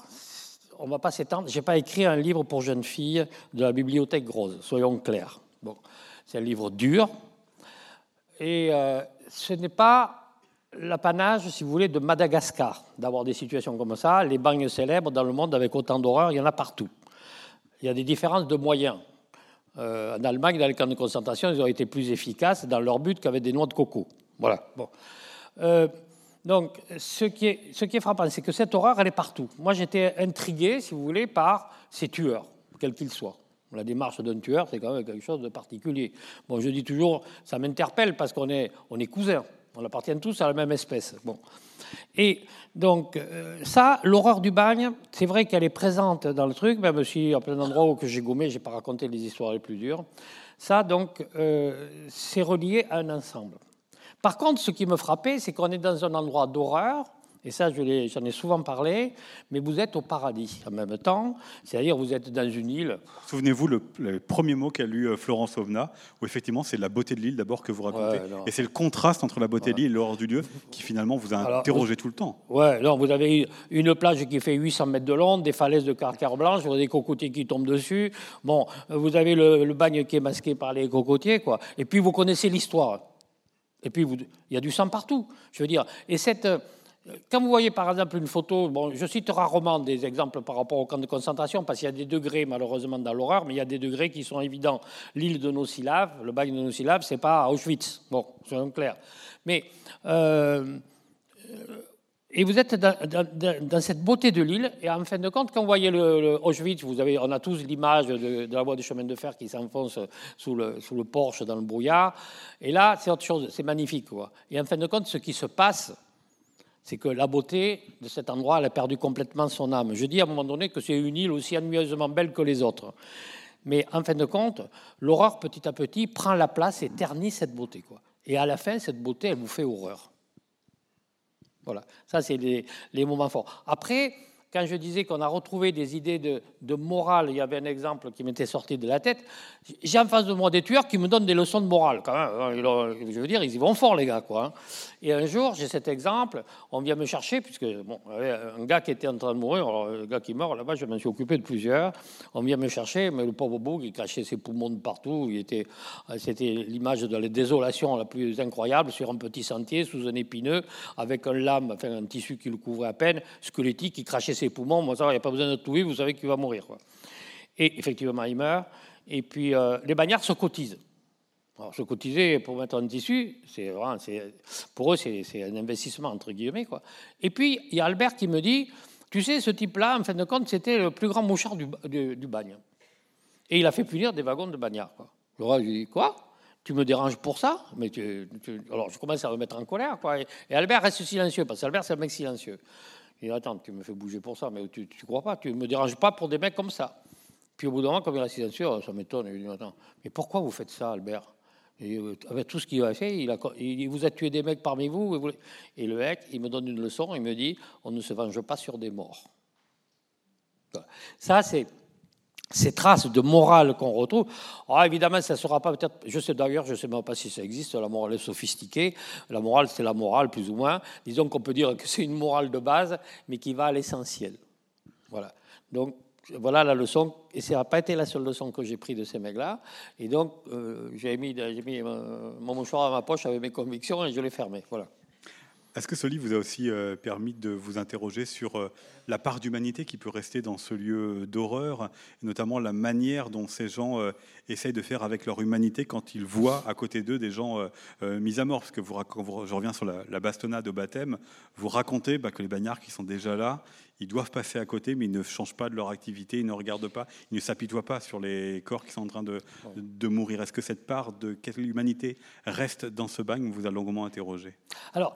on ne va pas s'étendre. Je n'ai pas écrit un livre pour jeunes filles de la bibliothèque Rose, soyons clairs. Bon, c'est un livre dur. Et euh, ce n'est pas l'apanage, si vous voulez, de Madagascar, d'avoir des situations comme ça. Les bagnes célèbres dans le monde avec autant d'horreur, il y en a partout. Il y a des différences de moyens. Euh, en Allemagne, dans les camps de concentration, ils ont été plus efficaces dans leur but qu'avec des noix de coco. Voilà. Bon. Euh, donc, ce qui est, frappant, c'est que cette horreur, elle est partout. Moi, j'étais intrigué, si vous voulez, par ces tueurs, quels qu'ils soient. La démarche d'un tueur, c'est quand même quelque chose de particulier. Bon, je dis toujours, ça m'interpelle parce qu'on est, cousins. On appartient tous à la même espèce. Bon. Et donc, euh, ça, l'horreur du bagne, c'est vrai qu'elle est présente dans le truc, même si à plein d'endroits où j'ai gommé, j'ai pas raconté les histoires les plus dures. Ça, donc, euh, c'est relié à un ensemble. Par contre, ce qui me frappait, c'est qu'on est dans un endroit d'horreur, et ça, je j'en ai souvent parlé, mais vous êtes au paradis en même temps, c'est-à-dire vous êtes dans une île. Souvenez-vous le, le premier mot qu'a lu euh, Florence Ovna, où effectivement c'est la beauté de l'île d'abord que vous racontez, Ouais, et c'est le contraste entre la beauté de l'île et l'horreur du lieu qui finalement vous a Alors, interrogé tout le temps. Ouais, non, vous avez une plage qui fait 800 mètres de long, des falaises de calcaire blanche, vous avez des cocotiers qui tombent dessus. Bon, vous avez le, le bagne qui est masqué par les cocotiers, quoi. Et puis vous connaissez l'histoire. Et puis il y a du sang partout. Je veux dire, et cette euh, quand vous voyez par exemple une photo, bon, je cite rarement des exemples par rapport au camp de concentration parce qu'il y a des degrés malheureusement dans l'horreur, mais il y a des degrés qui sont évidents. L'île de Nocilav, le bagne de Nocilav, c'est pas Auschwitz. Bon, soyons clairs. Mais euh, Et vous êtes dans, cette beauté de l'île, et en fin de compte, quand vous voyez Auschwitz, vous avez, on a tous l'image de, la voie du chemin de fer qui s'enfonce sous le, sous le porche dans le brouillard. Et là, c'est autre chose, c'est magnifique. Quoi. Et en fin de compte, ce qui se passe, c'est que la beauté de cet endroit, elle a perdu complètement son âme. Je dis à un moment donné que c'est une île aussi ennuyeusement belle que les autres. Mais en fin de compte, l'horreur, petit à petit, prend la place et ternit cette beauté. Quoi. Et à la fin, cette beauté, elle vous fait horreur. Voilà, ça c'est les, moments forts. Après, quand je disais qu'on a retrouvé des idées de, morale, il y avait un exemple qui m'était sorti de la tête. J'ai en face de moi des tueurs qui me donnent des leçons de morale. Quand même, hein. Je veux dire, ils y vont fort, les gars. Quoi, hein. Et un jour, j'ai cet exemple, on vient me chercher, puisque bon, un gars qui était en train de mourir, alors, le gars qui meurt, là-bas, je m'en suis occupé de plusieurs. On vient me chercher, mais le pauvre boug, il cachait ses poumons de partout. Il était, c'était l'image de la désolation la plus incroyable sur un petit sentier, sous un épineux, avec un lame, enfin un tissu qui le couvrait à peine, squelettique, qui crachait ses poumons. Moi, ça, il n'y a pas besoin de tout vous savez qu'il va mourir. Et effectivement, il meurt. Et puis, euh, les bagnards se cotisent. Alors, se cotiser pour mettre un tissu, c'est vraiment, pour eux, c'est un investissement, entre guillemets. Quoi. Et puis, il y a Albert qui me dit, tu sais, ce type-là, en fin de compte, c'était le plus grand mouchard du, du- bagne. Et il a fait punir des wagons de bagnards. Alors, je lui dis, quoi? Tu me déranges pour ça? Mais Alors, je commence à me mettre en colère. Quoi. Et, Albert reste silencieux, parce qu'Albert, c'est un mec silencieux. Il dit, attends, tu me fais bouger pour ça, mais tu ne crois pas, tu ne me déranges pas pour des mecs comme ça. Puis au bout d'un moment, comme il est silencieux, ça m'étonne. Il dit, attends, mais pourquoi vous faites ça, Albert? Euh, avec tout ce qu'il a fait, il, vous a tué des mecs parmi vous. Et, le mec, il me donne une leçon, il me dit on ne se venge pas sur des morts. Ça, c'est ces traces de morale qu'on retrouve. Alors, évidemment, ça ne sera pas peut-être. Je sais d'ailleurs, je ne sais même pas si ça existe, la morale est sophistiquée. La morale, c'est la morale, plus ou moins. Disons qu'on peut dire que c'est une morale de base, mais qui va à l'essentiel. Voilà. Donc, voilà la leçon, et ça n'a pas été la seule leçon que j'ai prise de ces mecs-là. Et donc, euh, j'ai mis, euh, mon mouchoir dans ma poche avec mes convictions et je l'ai fermé. Voilà. Est-ce que ce livre vous a aussi euh, permis de vous interroger sur la part d'humanité qui peut rester dans ce lieu d'horreur, notamment la manière dont ces gens essayent de faire avec leur humanité quand ils voient à côté d'eux des gens mis à mort Parce que je reviens sur la, la bastonnade au baptême, vous racontez bah, que les bagnards qui sont déjà là, ils doivent passer à côté, mais ils ne changent pas de leur activité, ils ne regardent pas, ils ne s'apitoient pas sur les corps qui sont en train de, de mourir. Est-ce que cette part de quelle humanité reste dans ce bagne vous a longuement interrogé Alors,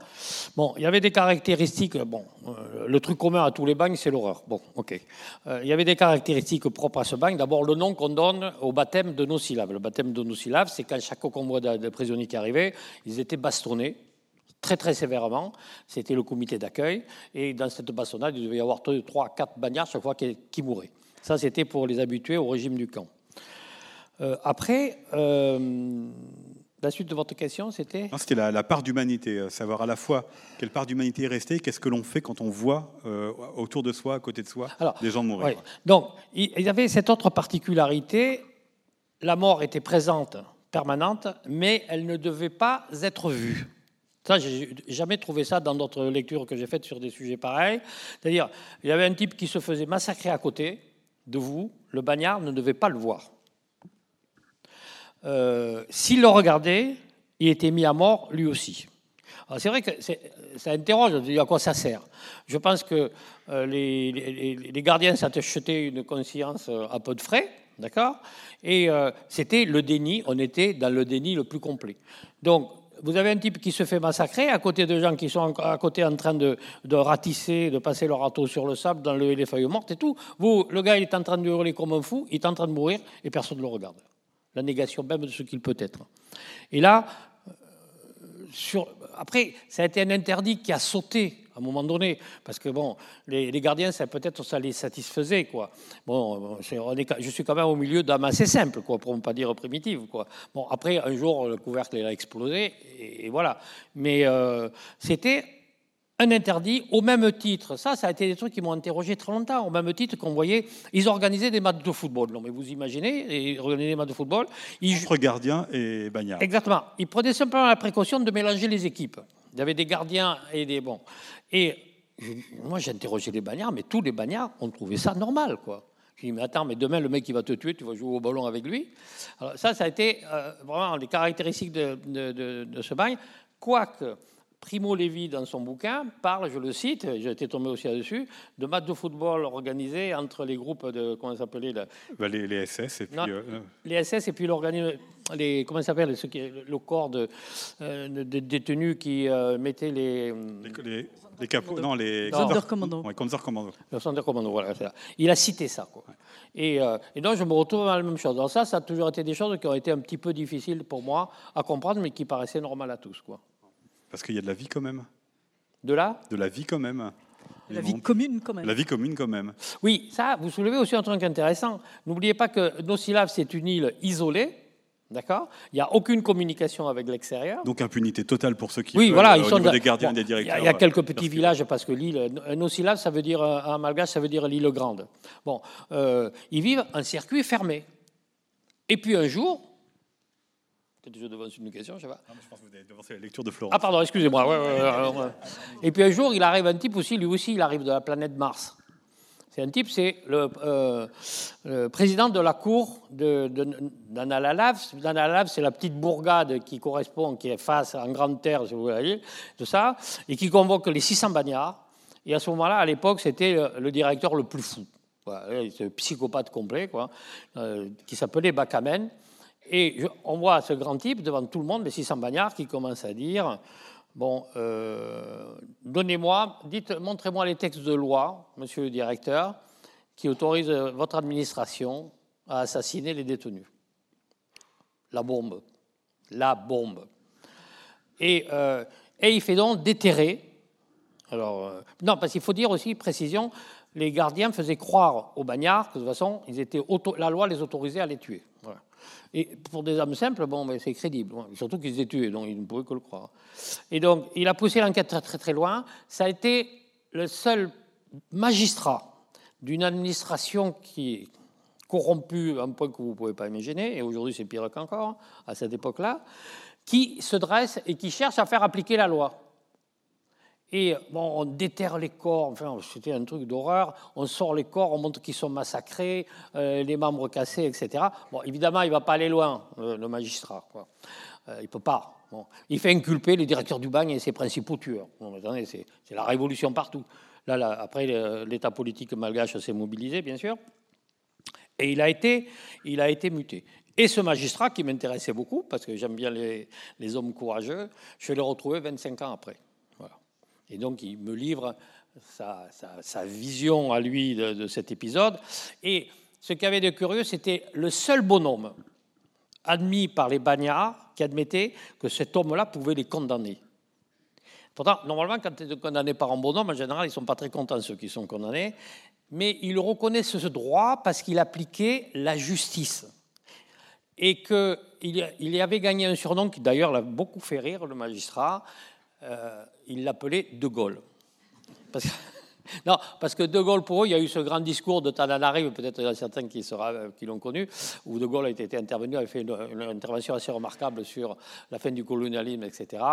bon, il y avait des caractéristiques. Bon, euh, le truc commun à tous les bagnes, c'est l'horreur. Bon, ok. Euh, il y avait des caractéristiques propres à ce bagne. D'abord, le nom qu'on donne au baptême de nos syllabes. Le baptême de nos syllabes, c'est quand chaque convoi de, de prisonniers qui arrivait, ils étaient bastonnés très très sévèrement. C'était le comité d'accueil. Et dans cette bastonnade, il devait y avoir 3, 4 bagnards chaque fois qui, qui mouraient. Ça, c'était pour les habitués au régime du camp. Euh, après, euh, la suite de votre question, c'était? C'était la, la part d'humanité, euh, savoir à la fois quelle part d'humanité est restée, qu'est-ce que l'on fait quand on voit euh, autour de soi, à côté de soi, des gens mourir. Oui. Donc, il y avait cette autre particularité. La mort était présente, permanente, mais elle ne devait pas être vue. Ça, j'ai jamais trouvé ça dans d'autres lectures que j'ai faites sur des sujets pareils. C'est-à-dire, il y avait un type qui se faisait massacrer à côté de vous, le bagnard ne devait pas le voir. Euh, S'il le regardait, il était mis à mort lui aussi. C'est vrai que ça interroge à quoi ça sert. Je pense que euh, les, gardiens s'achetaient une conscience euh, à peu de frais, d'accord? Et c'était le déni, on était dans le déni le plus complet. Donc, vous avez un type qui se fait massacrer à côté de gens qui sont à côté en train de, de ratisser, de passer leur râteau sur le sable, d'enlever les feuilles mortes et tout. Vous, le gars, il est en train de hurler comme un fou, il est en train de mourir et personne ne le regarde. La négation même de ce qu'il peut être. Et là, après, ça a été un interdit qui a sauté à un moment donné, parce que bon, les, gardiens, ça peut-être ça les satisfaisait, quoi. Bon, est- je suis quand même au milieu d'âmes assez simples, quoi, pour ne pas dire primitives, quoi. Bon, après, un jour, le couvercle a explosé, et, et voilà. Mais euh, c'était un interdit au même titre. Ça, ça a été des trucs qui m'ont interrogé très longtemps. Au même titre qu'on voyait, ils organisaient des matchs de football. Non, mais vous imaginez, ils organisaient des matchs de football. Ils, Entre gardien et bagnard. Exactement. Ils prenaient simplement la précaution de mélanger les équipes. Il y avait des gardiens et des bons. Et moi, j'ai interrogé les bagnards, mais tous les bagnards ont trouvé ça normal, quoi. Je dis, mais attends, mais demain, le mec, il va te tuer, tu vas jouer au ballon avec lui. Alors, ça, ça a été euh, vraiment les caractéristiques de, de- de- de ce bagne. Quoique, Primo Levi, dans son bouquin, parle, je le cite, j'ai été tombé aussi là-dessus, de matchs de football organisés entre les groupes de. Comment ça s'appelait Bah, les, les SS et puis. Non, euh, Les SS et puis l'organisme. Les, comment ça s'appelle ceux qui- Le corps de, euh, de- de détenus qui euh, mettaient les. les, les, les capots, non, les. Sonderkommando. Ouais, Sonderkommando. Le Sonderkommando, voilà. ça. Il a cité ça. Quoi. Et, euh, et donc, je me retrouve dans la même chose. Donc, ça, ça a toujours été des choses qui ont été un petit peu difficiles pour moi à comprendre, mais qui paraissaient normales à tous. Quoi. Parce qu'il y a de la vie quand même. De là De la vie quand même. La vie commune, quand même. La vie commune quand même. Oui, ça, vous soulevez aussi un truc intéressant. N'oubliez pas que Nocilav, c'est une île isolée. D'accord? Il n'y a aucune communication avec l'extérieur. Donc impunité totale pour ceux qui Oui, veulent, voilà, euh, ils au sont niveau de- des gardiens bon, et des Il y a- directeurs. il y a quelques euh, petits villages parce que l'île euh, Nocilav, ça veut dire en malgache, ça veut dire l'île grande. Bon, euh, ils vivent en circuit fermé. Et puis un jour, peut-être je devance une question, je sais pas. je pense que vous avez devancé la lecture de Florence. Ah pardon, excusez-moi. ouais, ouais, ouais, alors, ouais. Et puis un jour, il arrive un type aussi, lui aussi, il arrive de la planète Mars. C'est un type, c'est le, euh, le président de la cour de, de, d'Analalav. D'Analalav, c'est la petite bourgade qui correspond, qui est face en grande terre, si vous voulez, tout ça, et qui convoque les 600 bagnards. Et à ce moment-là, à l'époque, c'était le, directeur le plus fou. C'est un psychopathe complet, quoi, euh, qui s'appelait Bakamen. Et on voit ce grand type devant tout le monde, les 600 bagnards, qui commence à dire Bon, euh, donnez-moi, dites, montrez-moi les textes de loi, monsieur le directeur, qui autorisent euh, votre administration à assassiner les détenus. La bombe. La bombe. Et, euh, il fait donc déterrer. Alors, non, parce qu'il faut dire aussi, précision, les gardiens faisaient croire aux bagnards que de toute façon, ils étaient la loi les autorisait à les tuer. Et pour des hommes simples, bon, mais c'est crédible. Surtout qu'ils étaient tués, donc ils ne pouvaient que le croire. Et donc, il a poussé l'enquête très, très, très loin. Ça a été le seul magistrat d'une administration qui est corrompue à un point que vous ne pouvez pas imaginer, et aujourd'hui c'est pire qu'encore, à cette époque-là, qui se dresse et qui cherche à faire appliquer la loi. Et on déterre les corps, enfin, c'était un truc d'horreur. On sort les corps, on montre qu'ils sont massacrés, euh, les membres cassés, etc. Bon, évidemment, il ne va pas aller loin, le, le magistrat. Euh, il peut pas. Il fait inculper les directeurs du bagne et ses principaux tueurs. C'est la révolution partout. Après, le- l'État politique malgache s'est mobilisé, bien sûr. Et il a été, muté. Et ce magistrat qui m'intéressait beaucoup, parce que j'aime bien les, les hommes courageux, je l'ai retrouvé 25 ans après. Et donc, il me livre sa, vision à lui de, cet épisode. Et ce qu'il y avait de curieux, c'était le seul bonhomme admis par les bagnards qui admettait que cet homme-là pouvait les condamner. Pourtant, normalement, quand tu es condamné par un bonhomme, en général, ils ne sont pas très contents, ceux qui sont condamnés. Mais ils reconnaissent ce droit parce qu'il appliquait la justice. Et qu'il il y avait gagné un surnom qui, d'ailleurs, l'a beaucoup fait rire, le magistrat. Euh, il l'appelait De Gaulle. Parce que- non, parce que De Gaulle, pour eux, il y a eu ce grand discours de Tananarive, peut-être il y en a certains qui, sera- qui l'ont connu, où De Gaulle a été intervenu, avait fait une, intervention assez remarquable sur la fin du colonialisme, etc.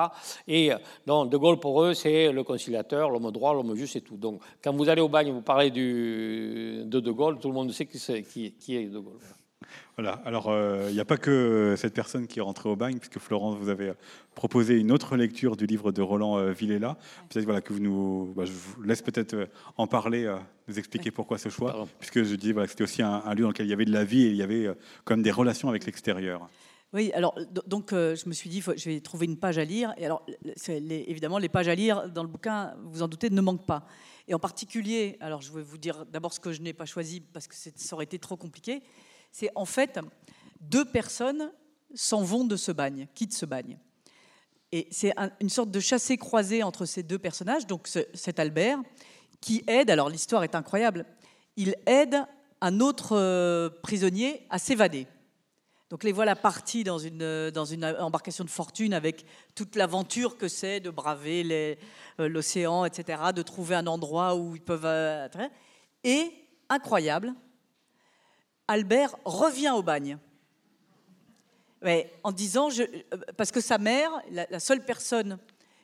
Et euh, non, De Gaulle, pour eux, c'est le conciliateur, l'homme droit, l'homme juste et tout. Donc, quand vous allez au bagne vous parlez de De Gaulle, tout le monde sait qui est De Gaulle. Voilà, alors euh, il n'y a pas que cette personne qui est rentrée au bagne, puisque Florence, vous avez proposé une autre lecture du livre de Roland euh, Villela. Peut-être voilà, que vous nous. bah, je vous laisse peut-être euh, en parler, euh, nous expliquer pourquoi ce choix, puisque je disais voilà, que c'était aussi un, un lieu dans lequel il y avait de la vie et il y avait euh, quand même des relations avec l'extérieur. Oui, alors do- donc euh, je me suis dit, faut- je vais trouver une page à lire. Et alors, les- évidemment, les pages à lire dans le bouquin, vous en doutez, ne manquent pas. Et en particulier, alors je vais vous dire d'abord ce que je n'ai pas choisi parce que ça aurait été trop compliqué. C'est en fait deux personnes s'en vont de ce bagne, quittent ce bagne. Et c'est un- une sorte de chassé-croisé entre ces deux personnages, donc ce- cet Albert, qui aide, alors l'histoire est incroyable, il aide un autre euh, prisonnier à s'évader. Donc les voilà partis dans une, euh, dans une embarcation de fortune avec toute l'aventure que c'est de braver euh, l'océan, etc., de trouver un endroit où ils peuvent... et, incroyable, Albert revient au bagne. Ouais, en disant, euh, parce que sa mère, la, la seule personne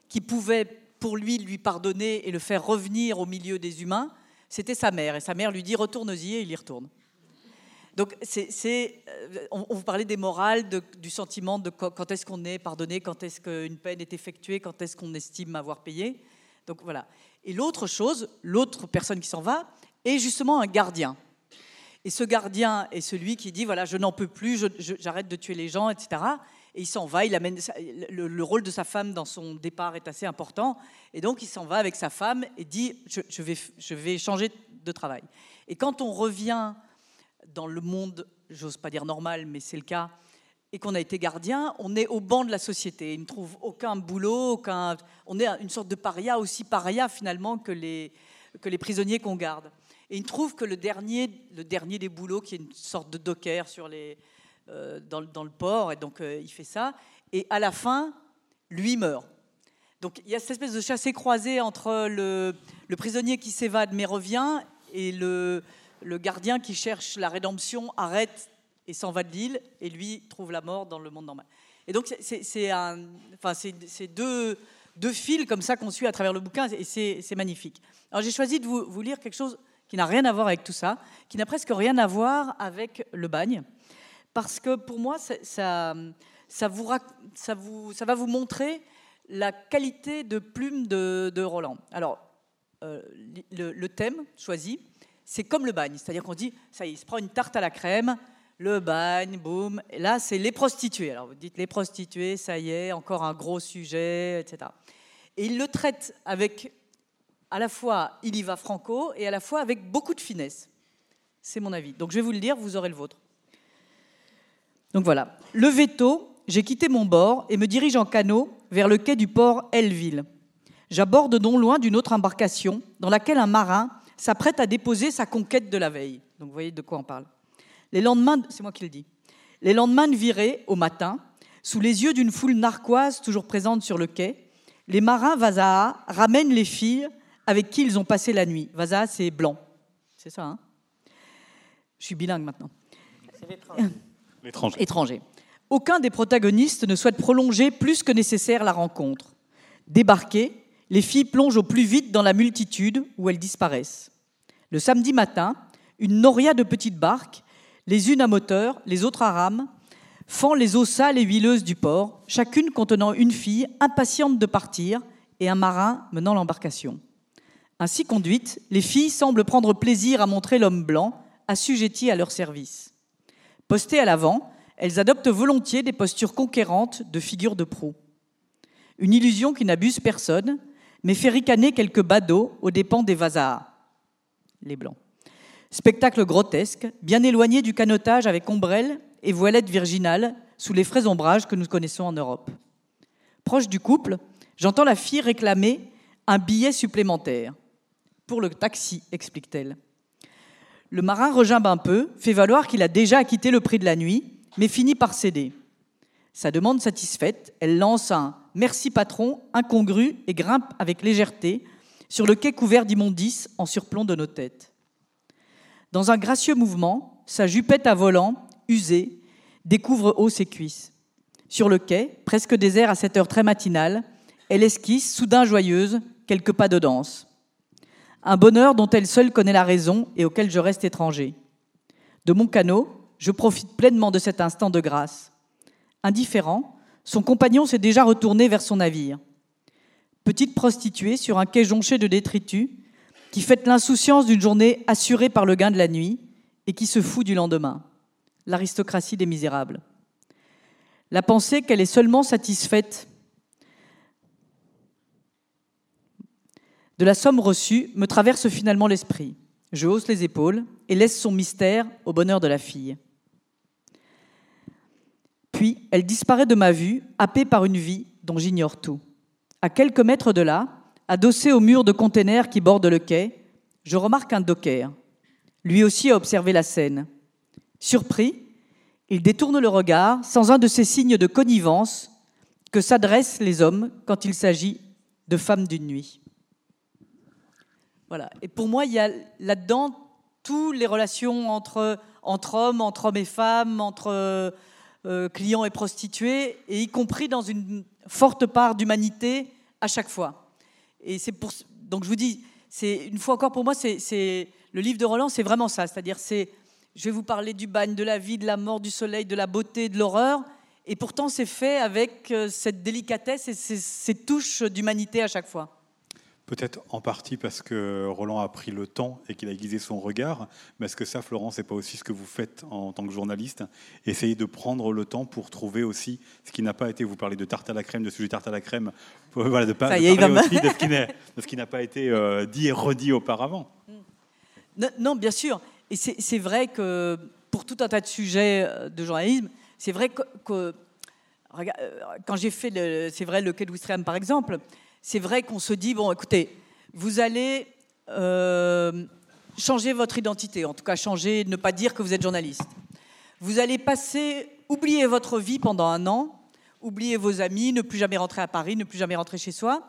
qui pouvait pour lui lui pardonner et le faire revenir au milieu des humains, c'était sa mère. Et sa mère lui dit, retourne-y, et il y retourne. Donc, c'est, euh, on, vous parlait des morales, du sentiment de quand, est-ce qu'on est pardonné, quand est-ce qu'une peine est effectuée, quand est-ce qu'on estime avoir payé. Donc voilà. Et l'autre chose, l'autre personne qui s'en va, est justement un gardien. Et ce gardien est celui qui dit voilà, je n'en peux plus, j'arrête de tuer les gens, etc. Et il s'en va, il amène le, rôle de sa femme dans son départ est assez important. Et donc il s'en va avec sa femme et dit je, vais, je vais changer de travail. Et quand on revient dans le monde, j'ose pas dire normal, mais c'est le cas, et qu'on a été gardien, on est au banc de la société. Il ne trouve aucun boulot, aucun... on est une sorte de paria, aussi paria finalement que les, que les prisonniers qu'on garde. Et il trouve que le dernier, le dernier des boulots, qui est une sorte de docker sur les, euh, dans, le port, et donc euh, il fait ça, et à la fin, lui meurt. Donc il y a cette espèce de chassé-croisé entre le, prisonnier qui s'évade mais revient et le, gardien qui cherche la rédemption arrête et s'en va de l'île, et lui trouve la mort dans le monde normal. Et donc, c'est enfin, deux, deux fils comme ça qu'on suit à travers le bouquin, et c'est magnifique. Alors, j'ai choisi de vous, lire quelque chose qui n'a rien à voir avec tout ça, qui n'a presque rien à voir avec le bagne, parce que pour moi, ça, ça, ça, vous, ça va vous montrer la qualité de plume de, de Roland. Alors, euh, le, le, thème choisi, c'est comme le bagne, c'est-à-dire qu'on dit, ça y est, il se prend une tarte à la crème, le bagne, boum. Et là, c'est les prostituées. Alors vous dites les prostituées, ça y est, encore un gros sujet, etc. Et il le traite avec à la fois il y va franco et à la fois avec beaucoup de finesse. C'est mon avis. Donc je vais vous le dire, vous aurez le vôtre. Donc voilà. Le veto, j'ai quitté mon bord et me dirige en canot vers le quai du port Elville. J'aborde non loin d'une autre embarcation dans laquelle un marin s'apprête à déposer sa conquête de la veille. Donc vous voyez de quoi on parle. Les lendemains, c'est moi qui le dis, les lendemains de virée, au matin, sous les yeux d'une foule narquoise toujours présente sur le quai, les marins Vazaha ramènent les filles avec qui ils ont passé la nuit. Vazaha, c'est blanc. C'est ça, hein Je suis bilingue maintenant. C'est l'étranger. Étranger. Aucun des protagonistes ne souhaite prolonger plus que nécessaire la rencontre. Débarquées, les filles plongent au plus vite dans la multitude où elles disparaissent. Le samedi matin, une noria de petites barques les unes à moteur, les autres à rame, font les eaux sales et huileuses du port, chacune contenant une fille impatiente de partir et un marin menant l'embarcation. Ainsi conduites, les filles semblent prendre plaisir à montrer l'homme blanc, assujetti à leur service. Postées à l'avant, elles adoptent volontiers des postures conquérantes de figures de proue. Une illusion qui n'abuse personne, mais fait ricaner quelques badauds aux dépens des Vazaas, les blancs. Spectacle grotesque, bien éloigné du canotage avec ombrelle et voilette virginale sous les frais ombrages que nous connaissons en Europe. Proche du couple, j'entends la fille réclamer un billet supplémentaire. Pour le taxi, explique-t-elle. Le marin regimbe un peu, fait valoir qu'il a déjà acquitté le prix de la nuit, mais finit par céder. Sa demande satisfaite, elle lance un merci patron incongru et grimpe avec légèreté sur le quai couvert d'immondices en surplomb de nos têtes. Dans un gracieux mouvement, sa jupette à volant, usée, découvre haut ses cuisses. Sur le quai, presque désert à cette heure très matinale, elle esquisse, soudain joyeuse, quelques pas de danse. Un bonheur dont elle seule connaît la raison et auquel je reste étranger. De mon canot, je profite pleinement de cet instant de grâce. Indifférent, son compagnon s'est déjà retourné vers son navire. Petite prostituée sur un quai jonché de détritus, qui fête l'insouciance d'une journée assurée par le gain de la nuit et qui se fout du lendemain, l'aristocratie des misérables. La pensée qu'elle est seulement satisfaite de la somme reçue me traverse finalement l'esprit. Je hausse les épaules et laisse son mystère au bonheur de la fille. Puis elle disparaît de ma vue, happée par une vie dont j'ignore tout. À quelques mètres de là, Adossé au mur de containers qui borde le quai, je remarque un docker. Lui aussi a observé la scène. Surpris, il détourne le regard sans un de ces signes de connivence que s'adressent les hommes quand il s'agit de femmes d'une nuit. Voilà. Et pour moi, il y a là-dedans toutes les relations entre, entre hommes, entre hommes et femmes, entre euh, clients et prostituées, et y compris dans une forte part d'humanité à chaque fois. Et c'est donc je vous dis, c'est une fois encore pour moi, c'est le livre de Roland, c'est vraiment ça. C'est-à-dire, c'est je vais vous parler du bagne, de la vie, de la mort, du soleil, de la beauté, de l'horreur. Et pourtant, c'est fait avec euh, cette délicatesse et ces touches d'humanité à chaque fois. Peut-être en partie parce que Roland a pris le temps et qu'il a aiguisé son regard, mais est-ce que ça, Florence, c'est pas aussi ce que vous faites en tant que journaliste? Essayer de prendre le temps pour trouver aussi ce qui n'a pas été, vous parlez de tarte à la crème, de sujet tarte à la crème, voilà, de, pas, de parler va me- aussi de ce qui n'a pas été euh, dit et redit auparavant. Non, non, bien sûr. Et c'est vrai que pour tout un tas de sujets euh, de journalisme, c'est vrai que, euh, quand j'ai fait, le- c'est vrai, le quai de Ouistreham par exemple, c'est vrai qu'on se dit, bon, écoutez, vous allez euh, changer votre identité, en tout cas changer, ne pas dire que vous êtes journaliste. Vous allez passer, oublier votre vie pendant un an, oublier vos amis, ne plus jamais rentrer à Paris, ne plus jamais rentrer chez soi,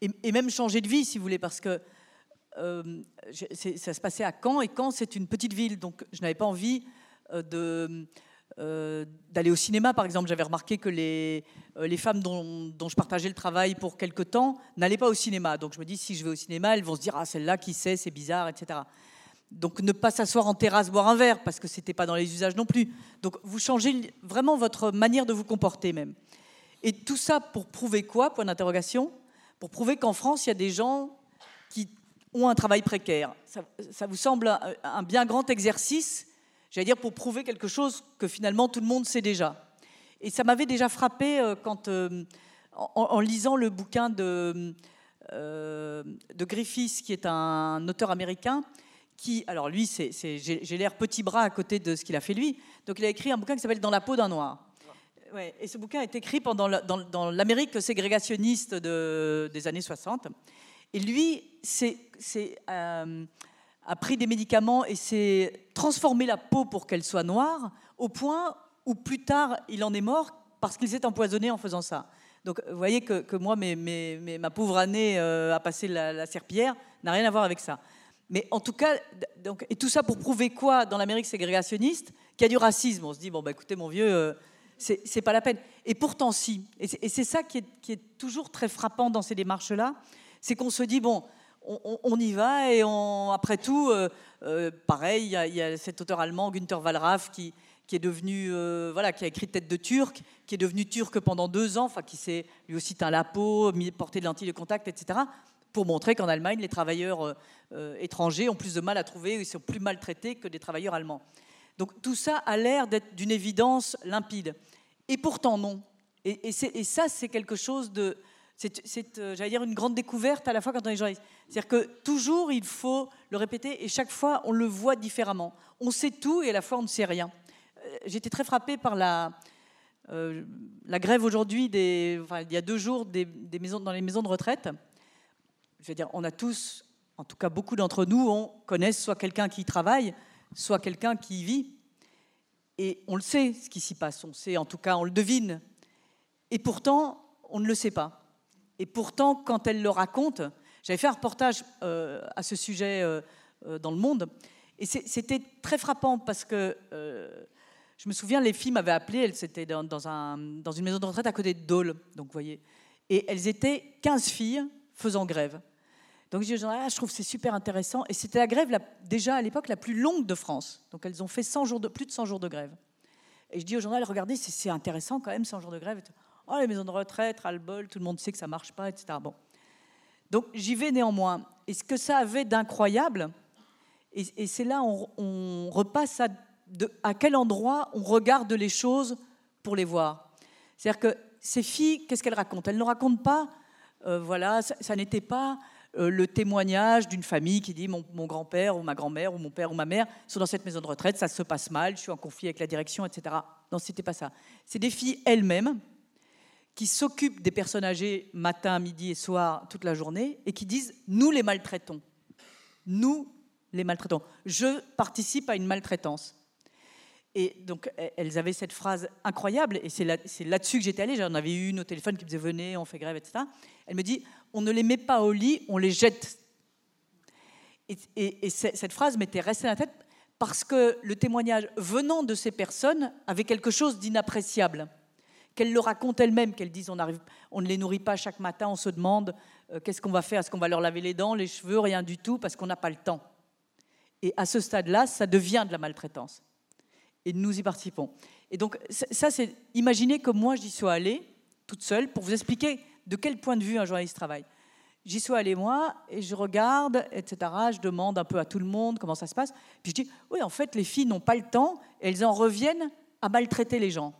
et, même changer de vie si vous voulez, parce que euh, ça se passait à Caen, et Caen, c'est une petite ville, donc je n'avais pas envie euh, de, euh, d'aller au cinéma, par exemple. J'avais remarqué que les, euh, les femmes dont, dont je partageais le travail pour quelque temps n'allaient pas au cinéma. Donc je me dis, si je vais au cinéma, elles vont se dire, ah, celle-là, qui sait, c'est bizarre, etc. Donc ne pas s'asseoir en terrasse, boire un verre, parce que ce n'était pas dans les usages non plus. Donc vous changez vraiment votre manière de vous comporter même. Et tout ça pour prouver quoi? Point d'interrogation. Pour prouver qu'en France, il y a des gens qui ont un travail précaire. Ça, vous semble un bien grand exercice, j'allais dire, pour prouver quelque chose que finalement tout le monde sait déjà. Et ça m'avait déjà frappé euh, quand, euh, en, en lisant le bouquin de, euh, de Griffiths, qui est un auteur américain, qui, alors lui, j'ai, l'air petit bras à côté de ce qu'il a fait lui. Donc il a écrit un bouquin qui s'appelle Dans la peau d'un noir. Ouais, et ce bouquin été écrit pendant la- dans, dans l'Amérique ségrégationniste de- des années 60. Et lui, c'est, c'est, euh, a pris des médicaments et s'est transformé la peau pour qu'elle soit noire, au point où plus tard, il en est mort parce qu'il s'est empoisonné en faisant ça. Donc vous voyez que, que moi, ma pauvre année euh, à passer la, serpillière n'a rien à voir avec ça. Mais en tout cas, donc, et tout ça pour prouver quoi dans l'Amérique ségrégationniste? Qu'il y a du racisme. On se dit, bon, bah, écoutez, mon vieux, euh, c'est pas la peine. Et pourtant, si. Et c'est- Et c'est ça qui est, qui est toujours très frappant dans ces démarches-là, c'est qu'on se dit, bon, on, y va et après tout, euh, euh, pareil, il y, a- cet auteur allemand, Günther Wallraff, qui, est devenu, euh, voilà, qui a écrit Tête de Turc, qui est devenu turc pendant deux ans, enfin, qui s'est lui aussi teint la peau, porté de lentilles de contact, etc., pour montrer qu'en Allemagne, les travailleurs étrangers ont plus de mal à trouver, ils sont plus maltraités que des travailleurs allemands. Donc tout ça a l'air d'être d'une évidence limpide. Et pourtant non. Et, et ça, c'est quelque chose de... C'est, j'allais dire, une grande découverte à la fois quand on est journaliste. C'est-à-dire que toujours, il faut le répéter, et chaque fois, on le voit différemment. On sait tout, et à la fois, on ne sait rien. Euh, J'étais très frappée par la, euh, grève aujourd'hui, il y a deux jours, dans les maisons de retraite. Je veux dire, on a tous, en tout cas beaucoup d'entre nous, on connaît soit quelqu'un qui y travaille, soit quelqu'un qui y vit. Et on le sait, ce qui s'y passe. On sait, en tout cas, on le devine. Et pourtant, on ne le sait pas. Et pourtant, quand elle le raconte, j'avais fait un reportage euh, à ce sujet euh, euh, dans Le Monde, et c'était très frappant parce que je me souviens, les filles m'avaient appelé, elles étaient dans, dans un- dans une maison de retraite à côté de Dole, donc vous voyez, et elles étaient 15 filles faisant grève. Donc dit, ah, je trouve c'est super intéressant, et c'était la grève déjà à l'époque la plus longue de France, donc elles ont fait 100 jours de, plus de 100 jours de grève. Et je dis au journal, regardez, c'est intéressant quand même, 100 jours de grève. Oh, les maisons de retraite, ras-le-bol, tout le monde sait que ça marche pas, etc. Bon. Donc j'y vais néanmoins. Et ce que ça avait d'incroyable, et, c'est là on, repasse à, quel endroit on regarde les choses pour les voir. C'est-à-dire que ces filles, qu'est-ce qu'elles racontent? Elles ne racontent pas, euh, voilà, ça, ça n'était pas euh, le témoignage d'une famille qui dit mon, mon grand-père ou ma grand-mère ou mon père ou ma mère sont dans cette maison de retraite, ça se passe mal, je suis en conflit avec la direction, etc. Non, c'était pas ça. C'est des filles elles-mêmes qui s'occupent des personnes âgées matin, midi et soir toute la journée et qui disent nous les maltraitons. Nous les maltraitons. Je participe à une maltraitance. Et donc, e- elles avaient cette phrase incroyable, et c'est là- c'est là-dessus que j'étais allée. J'en avais eu une au téléphone qui me disait Venez, on fait grève, etc. Elle me dit On ne les met pas au lit, on les jette. Et, et- cette phrase m'était restée dans la tête parce que le témoignage venant de ces personnes avait quelque chose d'inappréciable. Qu'elles le racontent elles-mêmes, qu'elles disent on, arrive, on ne les nourrit pas chaque matin, on se demande euh, qu'est-ce qu'on va faire, est-ce qu'on va leur laver les dents, les cheveux, rien du tout, parce qu'on n'a pas le temps? Et à ce stade-là, ça devient de la maltraitance. Et nous y participons. Et donc, ça, c'est imaginer que moi, j'y sois allée, toute seule, pour vous expliquer de quel point de vue un journaliste travaille. J'y suis allée moi et je regarde, etc. Je demande un peu à tout le monde comment ça se passe. Puis je dis, oui, en fait, les filles n'ont pas le temps et elles en reviennent à maltraiter les gens.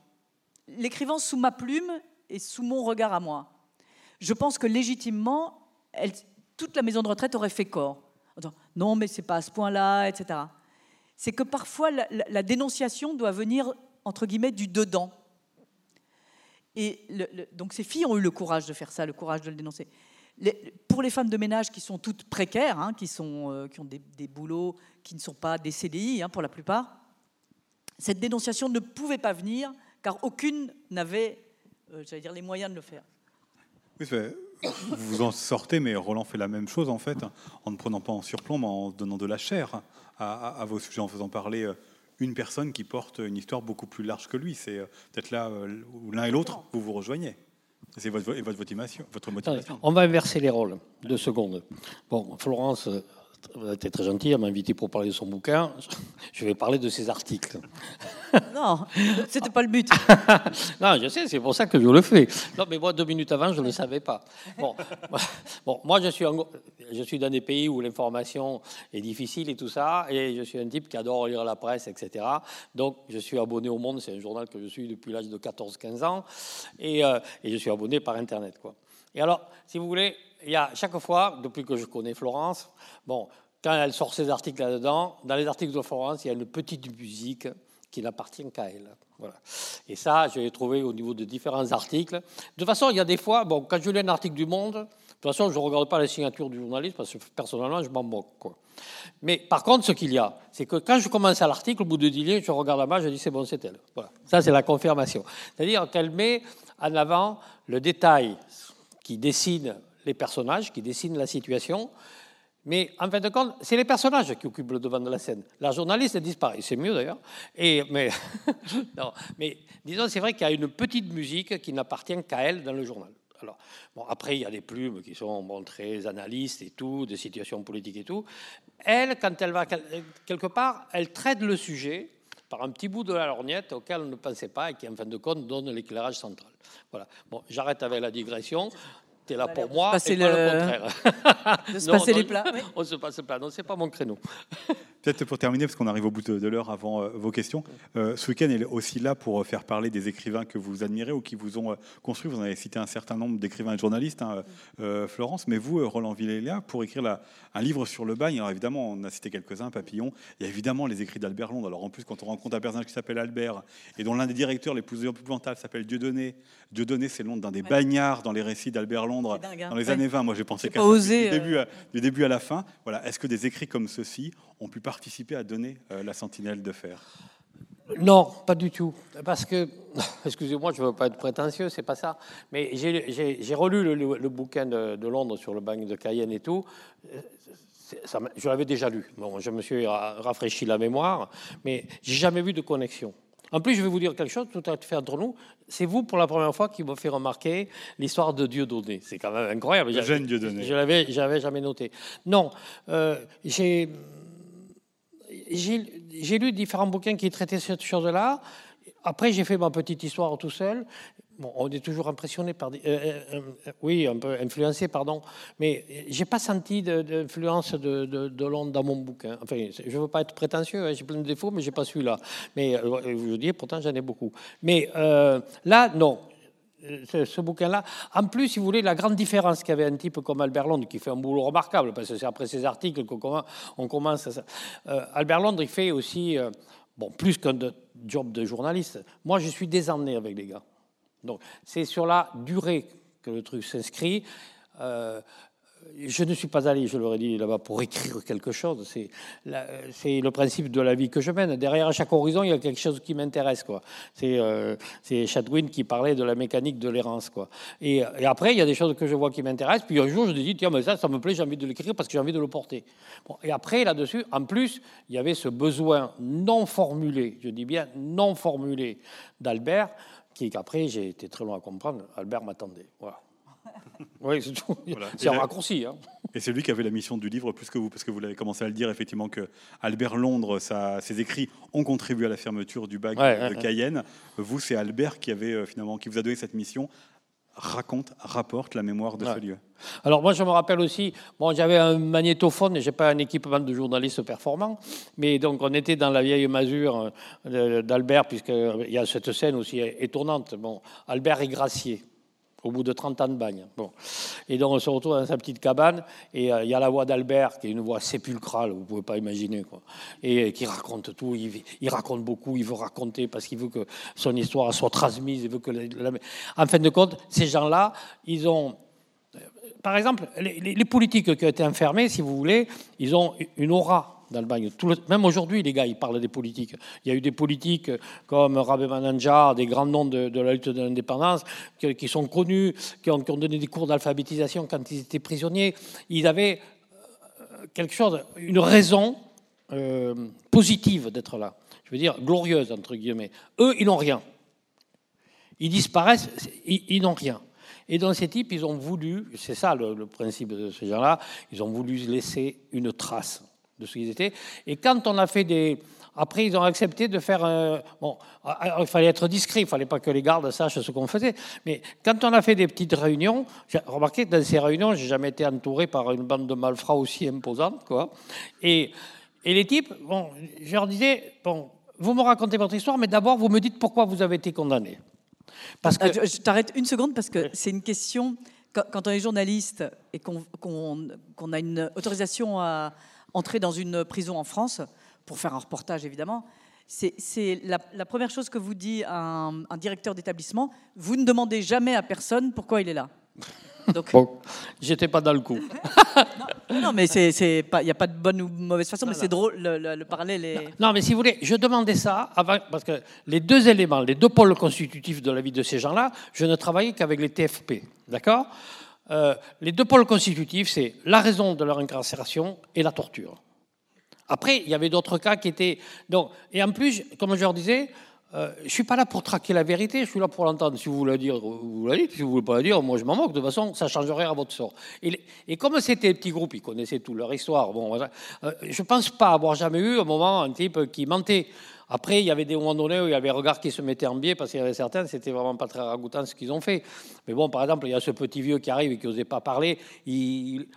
L'écrivant sous ma plume et sous mon regard à moi. Je pense que légitimement, toute la maison de retraite aurait fait corps. Non, mais c'est pas à ce point-là, etc. C'est que parfois la, dénonciation doit venir entre guillemets du dedans. Et donc ces filles ont eu le courage de faire ça, le courage de le dénoncer pour les femmes de ménage qui sont toutes précaires, hein, qui, sont, euh, qui ont des, boulots qui ne sont pas des CDI hein, pour la plupart, cette dénonciation ne pouvait pas venir car aucune n'avait, euh, j'allais dire, les moyens de le faire. Oui, vous en sortez, mais Roland fait la même chose en fait, en ne prenant pas en surplomb, mais en donnant de la chair à, vos sujets, en faisant parler euh, une personne qui porte une histoire beaucoup plus large que lui. C'est peut-être là où l'un et l'autre, vous vous rejoignez. C'est votre, votre, motivation, votre motivation. On va inverser les rôles, deux secondes. Bon, Florence a été très gentille, elle m'a invité pour parler de son bouquin. Je vais parler de ses articles. Non, c'était pas le but. non, je sais, c'est pour ça que je le fais. Non, mais moi, deux minutes avant, je ne le savais pas. Bon, bon moi, je suis, je suis dans des pays où l'information est difficile et tout ça, et je suis un type qui adore lire la presse, etc. Donc, je suis abonné au Monde, c'est un journal que je suis depuis l'âge de 14-15 ans, et, euh, et, je suis abonné par Internet. Quoi. Et alors, si vous voulez, il y a chaque fois, depuis que je connais Florence, bon, quand elle sort ses articles là-dedans, dans les articles de Florence, il y a une petite musique qui n'appartient qu'à elle. Voilà. Et ça, je l'ai trouvé au niveau de différents articles. De toute façon, il y a des fois, bon, quand je lis un article du Monde, de toute façon, je ne regarde pas la signature du journaliste parce que personnellement, je m'en moque. Mais par contre, ce qu'il y a, c'est que quand je commence à l'article, au bout de 10 lignes, je regarde la bas je dis c'est bon, c'est elle. Voilà. Ça, c'est la confirmation. C'est-à-dire qu'elle met en avant le détail qui dessine les personnages, qui dessinent la situation. Mais en fin de compte, c'est les personnages qui occupent le devant de la scène. La journaliste disparaît, c'est mieux d'ailleurs. Mais, disons, c'est vrai qu'il y a une petite musique qui n'appartient qu'à elle dans le journal. Alors, bon, après, il y a des plumes qui sont bon, très analystes et tout, de situations politiques et tout. Elle, quand elle va quelque part, elle traite le sujet par un petit bout de la lorgnette auquel on ne pensait pas et qui, en fin de compte, donne l'éclairage central. Voilà. Bon, j'arrête avec la digression tu es là pour moi et le... pas le contraire. de se passer les plats. On se passe les plats. Non, c'est pas mon créneau. Peut-être pour terminer, parce qu'on arrive au bout de, l'heure avant euh, vos questions, euh, ce week-end est aussi là pour euh, faire parler des écrivains que vous admirez ou qui vous ont construit. Vous en avez cité un certain nombre d'écrivains et de journalistes, hein, Florence, mais vous, Roland Villélia, pour écrire la, un livre sur le bagne, alors évidemment, on a cité quelques-uns, Papillon, il y a évidemment les écrits d'Albert Londres. Alors en plus, quand on rencontre un personnage qui s'appelle Albert et dont l'un des directeurs les plus épouvantables s'appelle Dieudonné, Dieudonné, c'est le nom d'un des bagnards dans les récits d'Albert Londres hein. dans les années 20. Moi, j'ai pensé qu'à du, début à, du début à la fin. Voilà. Est-ce que des écrits comme ceux-ci ont pu participer à donner euh, la sentinelle de fer? Non, pas du tout. Parce que, excusez-moi, je ne veux pas être prétentieux, c'est pas ça. Mais j'ai relu le, bouquin de, Londres sur le bagne de Cayenne et tout. Ça, je l'avais déjà lu. Bon, je me suis rafraîchi la mémoire, mais j'ai jamais vu de connexion. En plus, je vais vous dire quelque chose tout à fait entre nous. C'est vous, pour la première fois, qui me fait remarquer l'histoire de Dieu donné. C'est quand même incroyable. Le jeune Dieu donné. Je l'avais, jamais noté. Non, euh, j'ai j'ai lu différents bouquins qui traitaient cette chose-là. Après, j'ai fait ma petite histoire tout seul. Bon, on est toujours impressionné par, euh, euh, euh, oui, un peu influencé, pardon, mais j'ai pas senti d'influence de, de, de, Londres dans mon bouquin. Enfin, je veux pas être prétentieux, hein, j'ai plein de défauts, mais j'ai pas celui-là. Mais je vous dis, pourtant, j'en ai beaucoup. Mais là, non ce, bouquin-là. En plus, si vous voulez, la grande différence qu'il y avait un type comme Albert Londres, qui fait un boulot remarquable, parce que c'est après ses articles qu'on commence. À, euh, Albert Londres, il fait aussi, euh, bon, plus qu'un job de journaliste. Moi, je suis désemmené avec les gars. Donc, c'est sur la durée que le truc s'inscrit. Euh, je ne suis pas allé, je leur ai dit là-bas, pour écrire quelque chose. C'est, le principe de la vie que je mène. Derrière chaque horizon, il y a quelque chose qui m'intéresse. C'est, euh, Chadwin qui parlait de la mécanique de l'errance. Et, après, il y a des choses que je vois qui m'intéressent. Puis un jour, je me dis, tiens, mais ça, ça me plaît, j'ai envie de l'écrire parce que j'ai envie de le porter. Et après, là-dessus, en plus, il y avait ce besoin non formulé, je dis bien non formulé, d'Albert, qui, qu'après, j'ai été très loin à comprendre. Albert m'attendait. Voilà. Oui, c'est tout. Voilà. C'est Et un raccourci. hein. Et c'est lui qui avait la mission du livre plus que vous, parce que vous l'avez commencé à le dire, effectivement, que Albert Londres, ses écrits ont contribué à la fermeture du bac Ouais, de ouais, ouais. Cayenne. Vous, c'est Albert qui, avait, euh, finalement, qui vous a donné cette mission. Raconte, rapporte la mémoire de Ouais. ce lieu. Alors moi je me rappelle aussi, bon j'avais un magnétophone, j'ai pas un équipement de journaliste performant, mais donc on était dans la vieille masure euh, d'Albert puisqu'il y a cette scène aussi étonnante. Bon, Albert est gracier au bout de 30 ans de bagne. Bon. Et donc on se retrouve dans sa petite cabane et euh, il y a la voix d'Albert qui est une voix sépulcrale, vous pouvez pas imaginer quoi. Et euh, qui raconte tout, il, raconte beaucoup, il veut raconter parce qu'il veut que son histoire soit transmise, il veut que en fin de compte, ces gens-là, ils ont par exemple, les- les politiques qui ont été enfermés, si vous voulez, ils ont une aura le- même aujourd'hui, les gars, ils parlent des politiques. Il y a eu des politiques comme Rabé Mananjar, des grands noms de, la lutte de l'indépendance, qui, sont connus, qui ont, donné des cours d'alphabétisation quand ils étaient prisonniers. Ils avaient euh, quelque chose, une raison euh, positive d'être là. Je veux dire, glorieuse, entre guillemets. Eux, ils n'ont rien. Ils disparaissent, ils, ils n'ont rien. Et dans ces types, ils ont voulu, c'est ça le, le principe de ces gens-là, ils ont voulu laisser une trace de ce qu'ils étaient. Et quand on a fait des... Après, ils ont accepté de faire... un- bon, alors, il fallait être discret, il ne fallait pas que les gardes sachent ce qu'on faisait. Mais quand on a fait des petites réunions, j'ai remarqué que dans ces réunions, j'ai jamais été entouré par une bande de malfrats aussi imposante. Quoi. Et, et les types, bon, je leur disais, bon, vous me racontez votre histoire, mais d'abord, vous me dites pourquoi vous avez été condamné. Parce que... Ah, je je t'arrête une seconde parce que c'est une question. Quand, quand on est journaliste et qu'on qu'on- qu'on a une autorisation à entrer dans une prison en France, pour faire un reportage évidemment, c'est la, la première chose que vous dit un, un directeur d'établissement. Vous ne demandez jamais à personne pourquoi il est là. Donc, Bon, j'étais pas dans le coup. non, mais c'est c'est pas, il n'y a pas de bonne ou mauvaise façon, mais non. c'est drôle. Le, le- le parallèle est. Non, mais si vous voulez, je demandais ça avant, parce que les deux éléments, les deux pôles constitutifs de la vie de ces gens-là, je ne travaillais qu'avec les TFP, d'accord? Euh, Les deux pôles constitutifs, c'est la raison de leur incarcération et la torture. Après, il y avait d'autres cas qui étaient. Donc, et en plus, comme je leur disais, euh, je ne suis pas là pour traquer la vérité, je suis là pour l'entendre. Si vous voulez la dire, vous la dites. Si vous ne voulez pas la dire, moi je m'en moque. De toute façon, ça changerait à votre sort. Et, comme c'était des petits groupes, ils connaissaient toute leur histoire. Bon. Euh, je ne pense pas avoir jamais eu un moment un type qui mentait. Après, il y avait des moments donnés où il y avait un regard qui se mettait en biais parce qu'il y avait certains, c'était vraiment pas très ragoûtant ce qu'ils ont fait. Mais bon, par exemple, il y a ce petit vieux qui arrive et qui n'osait pas parler.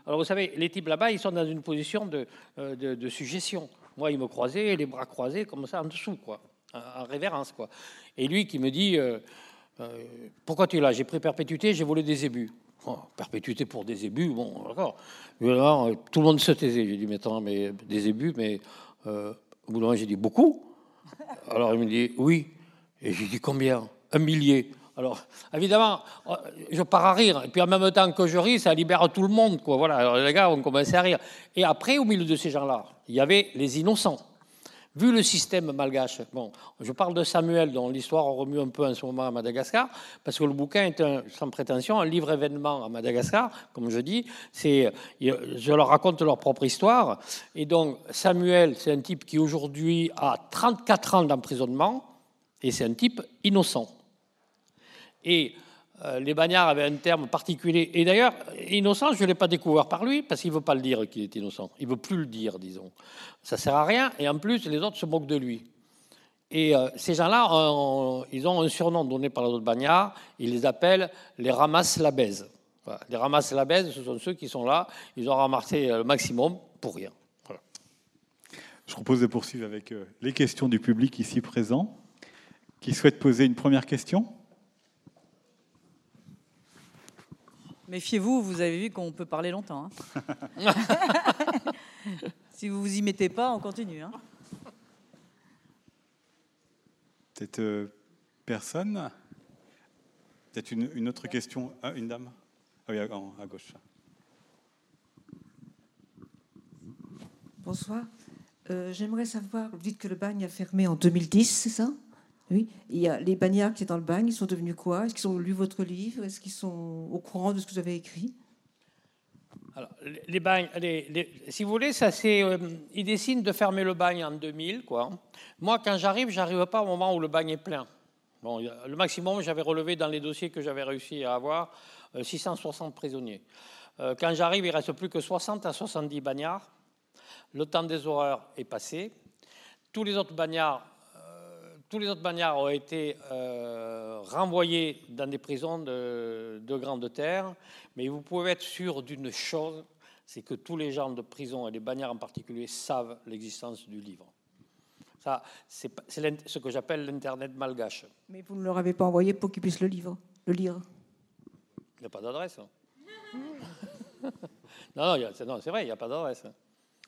Alors, vous savez, les types là-bas, ils sont dans une position de, euh, de, de suggestion. Moi, ils me croisaient, les bras croisés, comme ça, en dessous, quoi, en en révérence, quoi. Et lui qui me dit euh, euh, Pourquoi tu es là? J'ai pris perpétuité, j'ai volé des ébus. Oh, perpétuité pour des ébus, bon, d'accord. Tout le monde se taisait. J'ai dit Mais attends, mais des ébus, mais euh, au bout d'un moment, j'ai dit Beaucoup alors il me dit oui. Et j'ai dit combien? Un millier. Alors évidemment, euh, je pars à rire. Et puis en même temps que je ris, ça libère tout le monde. Quoi. Voilà. Les gars ont commencé à rire. Et après, au milieu de ces gens-là, il y avait les innocents. Vu le système malgache, bon, je parle de Samuel, dont l'histoire remue un peu en ce moment à Madagascar, parce que le bouquin est, sans prétention, un livre événement à Madagascar, comme je dis. Je leur raconte leur propre histoire. Et donc, Samuel, c'est un type qui aujourd'hui a 34 ans d'emprisonnement, et c'est un type innocent. Et les bagnards avaient un terme particulier. Et d'ailleurs, innocent, je ne l'ai pas découvert par lui, parce qu'il ne veut pas le dire qu'il est innocent. Il ne veut plus le dire, disons. Ça ne sert à rien, et en plus, les autres se moquent de lui. Et euh, ces gens-là, euh, ils ont un surnom donné par les autres bagnards, ils les appellent les ramasses la baise. Les ramasses la baise, ce sont ceux qui sont là, ils ont ramassé le maximum pour rien. Je propose de poursuivre avec euh, les questions du public ici présent. Qui souhaite poser une première question? Méfiez-vous, vous avez vu qu'on peut parler longtemps. hein. si vous vous y mettez pas, on continue. hein. Peut-être euh, personne Peut-être une, une autre question Ah, Une dame? Ah oui, à, à gauche. Bonsoir. Euh, J'aimerais savoir, vous dites que le bagne a fermé en 2010, c'est ça? Oui. Il y a les bagnards qui étaient dans le bagne, ils sont devenus quoi? Est-ce qu'ils ont lu votre livre? Est-ce qu'ils sont au courant de ce que vous avez écrit? Alors, les- bagnes, si vous voulez, ça euh, ils décident de fermer le bagne en 2000, quoi. Moi, quand j'arrive, j'arrive pas au moment où le bagne est plein. Bon, le maximum, j'avais relevé dans les dossiers que j'avais réussi à avoir euh, 660 prisonniers. Euh, quand j'arrive, il reste plus que 60 à 70 bagnards. Le temps des horreurs est passé. Tous les autres bagnards, euh, tous les autres bagnards ont été euh, renvoyés dans des prisons de, de grande terre. Mais vous pouvez être sûr d'une chose, c'est que tous les gens de prison et les bagnards en particulier savent l'existence du livre. Ça, c'est ce que j'appelle l'Internet malgache. Mais vous ne leur avez pas envoyé pour qu'ils puissent le, livre, le lire. Il n'y a pas d'adresse. hein. non, non, c'est vrai, il n'y a pas d'adresse.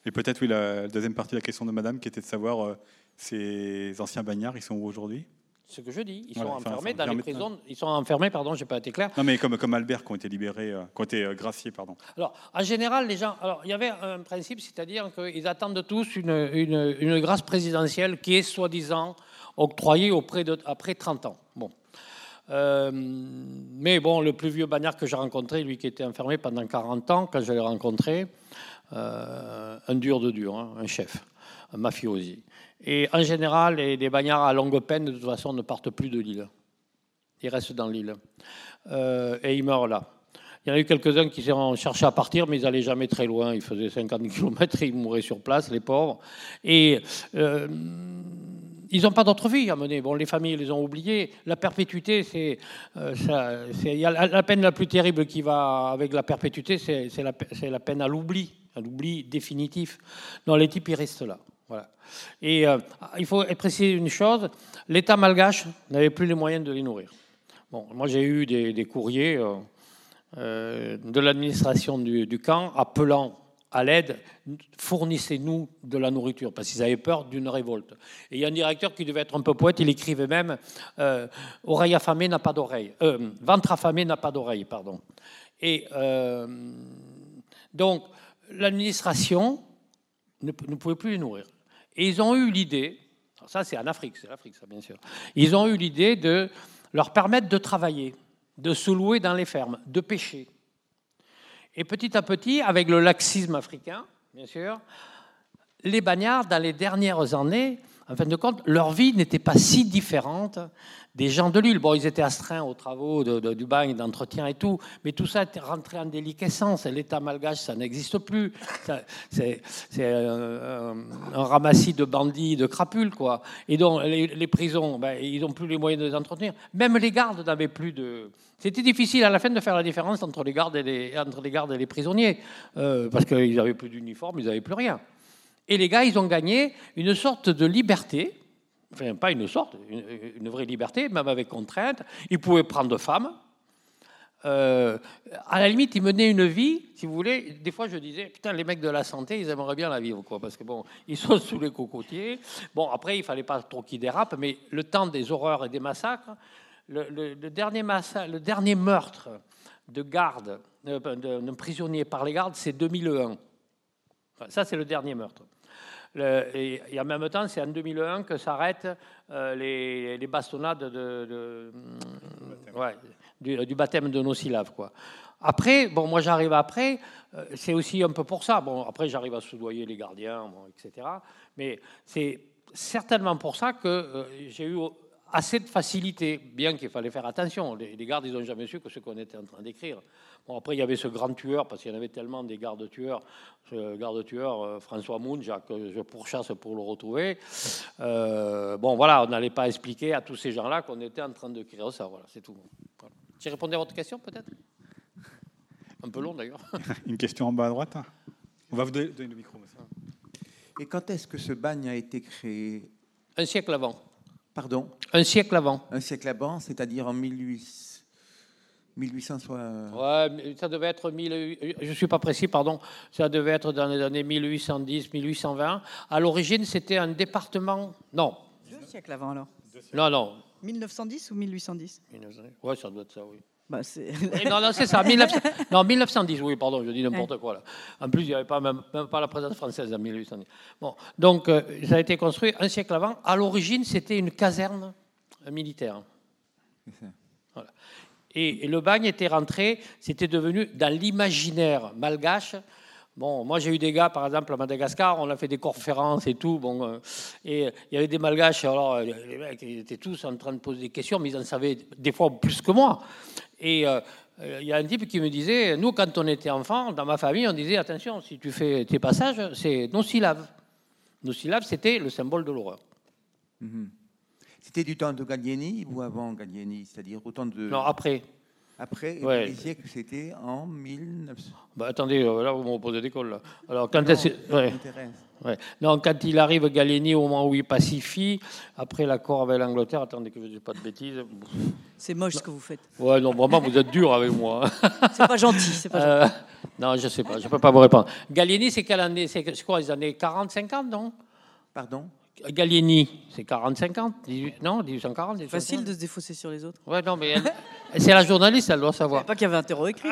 Et peut-être, oui, la deuxième partie de la question de madame, qui était de savoir euh, ces anciens bagnards, ils sont où aujourd'hui? Ce que je dis, ils sont enfermés dans les prisons. Ils sont enfermés, pardon, j'ai pas été clair. Non, mais comme, comme Albert, qui ont été libérés, euh, qui ont été euh, graciés, pardon. Alors, en général, les gens. Alors, il y avait un principe, c'est-à-dire qu'ils attendent tous une, une- une grâce présidentielle qui est soi-disant octroyée auprès de, après 30 ans. Bon. Euh, mais bon, le plus vieux bagnard que j'ai rencontré, lui qui était enfermé pendant 40 ans, quand je l'ai rencontré, un dur de dur, hein, un chef, un mafiosi. Et en général, les, les bagnards à longue peine, de toute façon, ne partent plus de l'île. Ils restent dans l'île. Euh, et ils meurent là. Il y en a eu quelques-uns qui ont cherché à partir, mais ils n'allaient jamais très loin. Ils faisaient 50 km et ils mouraient sur place, les pauvres. Et euh, ils n'ont pas d'autre vie à mener. Bon, les familles les ont oubliés. La perpétuité, c'est, euh, la, peine la plus terrible qui va avec la perpétuité, c'est, la, la peine à l'oubli, à l'oubli définitif. Non, les types, ils restent là. Et euh, il faut préciser une chose l'État malgache n'avait plus les moyens de les nourrir. Bon, moi, j'ai eu des, courriers euh, euh, de l'administration du, camp appelant à l'aide, fournissez-nous de la nourriture, parce qu'ils avaient peur d'une révolte. Et il y a un directeur qui devait être un peu poète, il écrivait même Oreille affamée n'a pas d'oreille. Ventre affamé n'a pas d'oreille, pardon. Et donc, l'administration ne pouvait plus les nourrir. Et ils ont eu l'idée, ça c'est en Afrique, c'est l'Afrique ça bien sûr, ils ont eu l'idée de leur permettre de travailler, de se louer dans les fermes, de pêcher. Et petit à petit, avec le laxisme africain, bien sûr, les bagnards, dans les dernières années, en fin de compte, leur vie n'était pas si différente des gens de l'île. Bon, ils étaient astreints aux travaux du bagne, d'entretien et tout, mais tout ça était rentré en déliquescence. L'État malgache, ça n'existe plus. C'est un, ramassis de bandits, de crapules, quoi. Et donc, les, prisons, ben, ils n'ont plus les moyens de les entretenir. Même les gardes n'avaient plus de... C'était difficile à la fin de faire la différence entre les gardes et les, entre les, gardes et les prisonniers, euh, parce qu'ils n'avaient plus d'uniforme, ils n'avaient plus rien. Et les gars, ils ont gagné une sorte de liberté, enfin pas une sorte, une, vraie liberté, même avec contrainte. Ils pouvaient prendre de femmes. Euh, à la limite, ils menaient une vie, si vous voulez. Des fois, je disais, putain, les mecs de la santé, ils aimeraient bien la vivre, quoi, parce que bon, ils sont sous les cocotiers. Bon, après, il fallait pas trop qu'ils dérapent, mais le temps des horreurs et des massacres, le, dernier massa- le dernier meurtre de garde, euh, d'un prisonnier par les gardes, c'est 2001. Enfin, Ça, c'est le dernier meurtre. Le- et, et en même temps, c'est en 2001 que s'arrêtent euh, les, les bastonnades de, de- ouais, du, du baptême de nos syllabes. Quoi. Après, bon, moi j'arrive après, euh, c'est aussi un peu pour ça. Bon, après, j'arrive à soudoyer les gardiens, bon, etc. Mais c'est certainement pour ça que euh, j'ai eu assez de facilité, bien qu'il fallait faire attention. Les, les gardes, ils n'ont jamais su que ce qu'on était en train d'écrire. Bon, après, il y avait ce grand tueur, parce qu'il y en avait tellement des gardes-tueurs. Ce garde-tueur, euh, François Moon, que je pourchasse pour le retrouver. Euh, bon, voilà, on n'allait pas expliquer à tous ces gens-là qu'on était en train d'écrire ça. Voilà, c'est tout. Voilà. J'ai répondu à votre question, peut-être? Un peu long, d'ailleurs. Une question en bas à droite On va vous donner donner le micro. monsieur. Et quand est-ce que ce bagne a été créé? Un siècle avant. Pardon Un siècle avant. Un siècle avant, c'est-à-dire en 18... 1800 soit... Ouais, ça devait être 1000, je suis pas précis, pardon. Ça devait être dans les années 1810, 1820. À l'origine, c'était un département. Non, Deux siècles avant alors. non, non. 1910 ou 1810 Ouais, ça doit être ça, oui. Bah, c'est... Oui, non, non, c'est ça. 1900 non, 1910, oui, pardon, je dis n'importe quoi là. En plus, il n'y avait pas, même, même pas la présence française en 1810. Bon, donc, euh, ça a été construit un siècle avant. À l'origine, c'était une caserne militaire. Voilà. Et, et le bagne était rentré, c'était devenu dans l'imaginaire malgache. Bon, moi j'ai eu des gars, par exemple, à Madagascar, on a fait des conférences et tout. Bon, euh, et il y avait des malgaches, alors euh, les mecs ils étaient tous en train de poser des questions, mais ils en savaient des fois plus que moi. Et euh, euh, il y a un type qui me disait, nous quand on était enfant, dans ma famille, on disait, attention, si tu fais tes passages, c'est nos syllabes. Nos syllabes, c'était le symbole de l'horreur. Mhm. C'était du temps de Gallieni ou avant Gallieni C'est-à-dire autant de. Non, après. Après, Ouais. vous que c'était en 1900. Bah, attendez, euh, là, vous me reposez des cols. Là. Alors, quand, Non, ça ouais. m'intéresse. Ouais. Non, quand il arrive, Gallieni, au moment où il pacifie, après l'accord avec l'Angleterre, attendez que je ne dise pas de bêtises. C'est moche ce que vous faites. Ouais, non, vraiment, vous êtes dur avec moi. C'est pas gentil, c'est pas Euh, non, je ne sais pas, je ne peux pas vous répondre. Gallieni, c'est quelle année? C'est c'est quoi, les années 40-50, non? Pardon? Gallieni, c'est 40-50 18 Non, 1840 Facile de se défausser sur les autres. Ouais, non, mais elle- c'est la journaliste, elle doit savoir. Pas qu'il y avait un terreau écrit.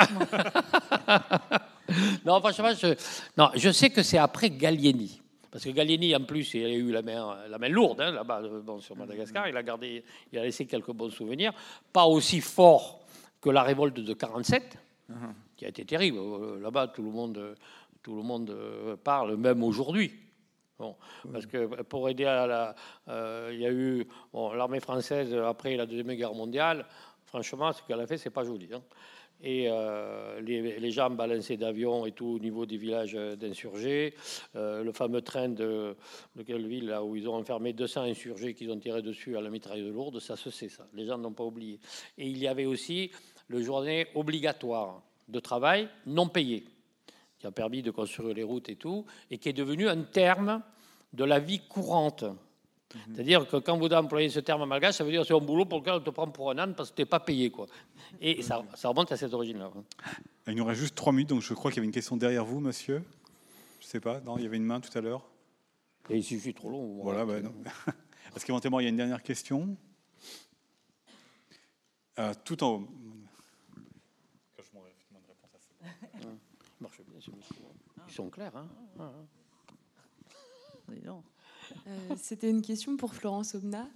non, franchement, je, non, je sais que c'est après Gallieni. Parce que Gallieni, en plus, il a eu la main, la main lourde hein, là-bas, euh, bon, sur Madagascar. Il a, gardé, il a laissé quelques bons souvenirs. Pas aussi fort que la révolte de 47, qui a été terrible. Euh, Là-bas, tout le monde, tout le monde euh, parle, même aujourd'hui. Bon, parce que pour aider à la. euh, il y a eu bon, l'armée française, après la Deuxième Guerre mondiale, franchement, ce qu'elle a fait, c'est pas joli. hein. Et euh, les, les gens balancés d'avions et tout au niveau des villages d'insurgés. Euh, le fameux train de, de quelle ville, là, où ils ont enfermé 200 insurgés qu'ils ont tiré dessus à la mitrailleuse lourde, ça se sait, ça. Les gens n'ont pas oublié. Et il y avait aussi le journée obligatoire de travail non payé qui a permis de construire les routes et tout, et qui est devenu un terme de la vie courante. C'est-à-dire que quand vous employez ce terme malgache, ça veut dire c'est un boulot pour lequel on te prend pour un âne parce que tu n'es pas payé. Quoi. Et ça, ça remonte à cette origine-là. Il nous reste juste trois minutes, donc je crois qu'il y avait une question derrière vous, monsieur. Je sais pas, non, il y avait une main tout à l'heure. Et il suffit trop long. Voilà, bah, non. Est-ce qu'éventuellement il y a une dernière question Euh, Tout en haut. Ils sont clairs. Hein Ah, ah. Euh, C'était une question pour Florence Obna.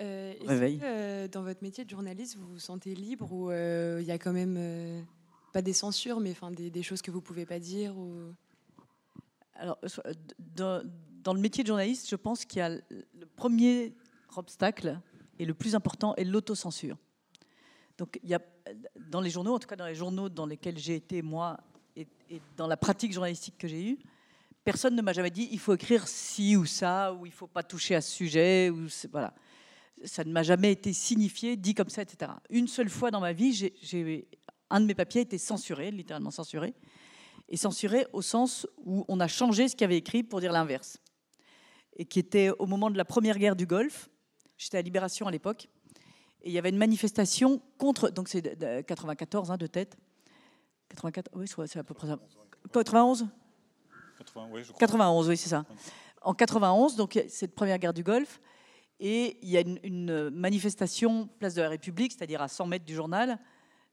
Euh, est-ce Réveil. que, euh, dans votre métier de journaliste, vous vous sentez libre ou euh, il y a quand même euh, pas des censures, mais enfin des, des choses que vous pouvez pas dire ou... Alors, dans, dans le métier de journaliste, je pense qu'il y a le le premier obstacle et le plus important est l'autocensure. Donc, il y a, dans les journaux, en tout cas dans les journaux dans lesquels j'ai été, moi, et, et dans la pratique journalistique que j'ai eue, personne ne m'a jamais dit il faut écrire ci ou ça, ou il faut pas toucher à ce sujet, ou voilà. Ça ne m'a jamais été signifié, dit comme ça, etc. Une seule fois dans ma vie, j'ai un de mes papiers a été censuré, littéralement censuré, et censuré au sens où on a changé ce qu'il avait écrit pour dire l'inverse. Et qui était au moment de la première guerre du Golfe. J'étais à Libération à l'époque. Et il y avait une manifestation contre. Donc c'est de- de 94 hein, de tête. 84, oui, c'est à peu près ça. 91 80, oui, je crois. 91, oui, c'est ça. En 91, donc cette première guerre du Golfe, et il y a une, une manifestation place de la République, c'est-à-dire à 100 mètres du journal,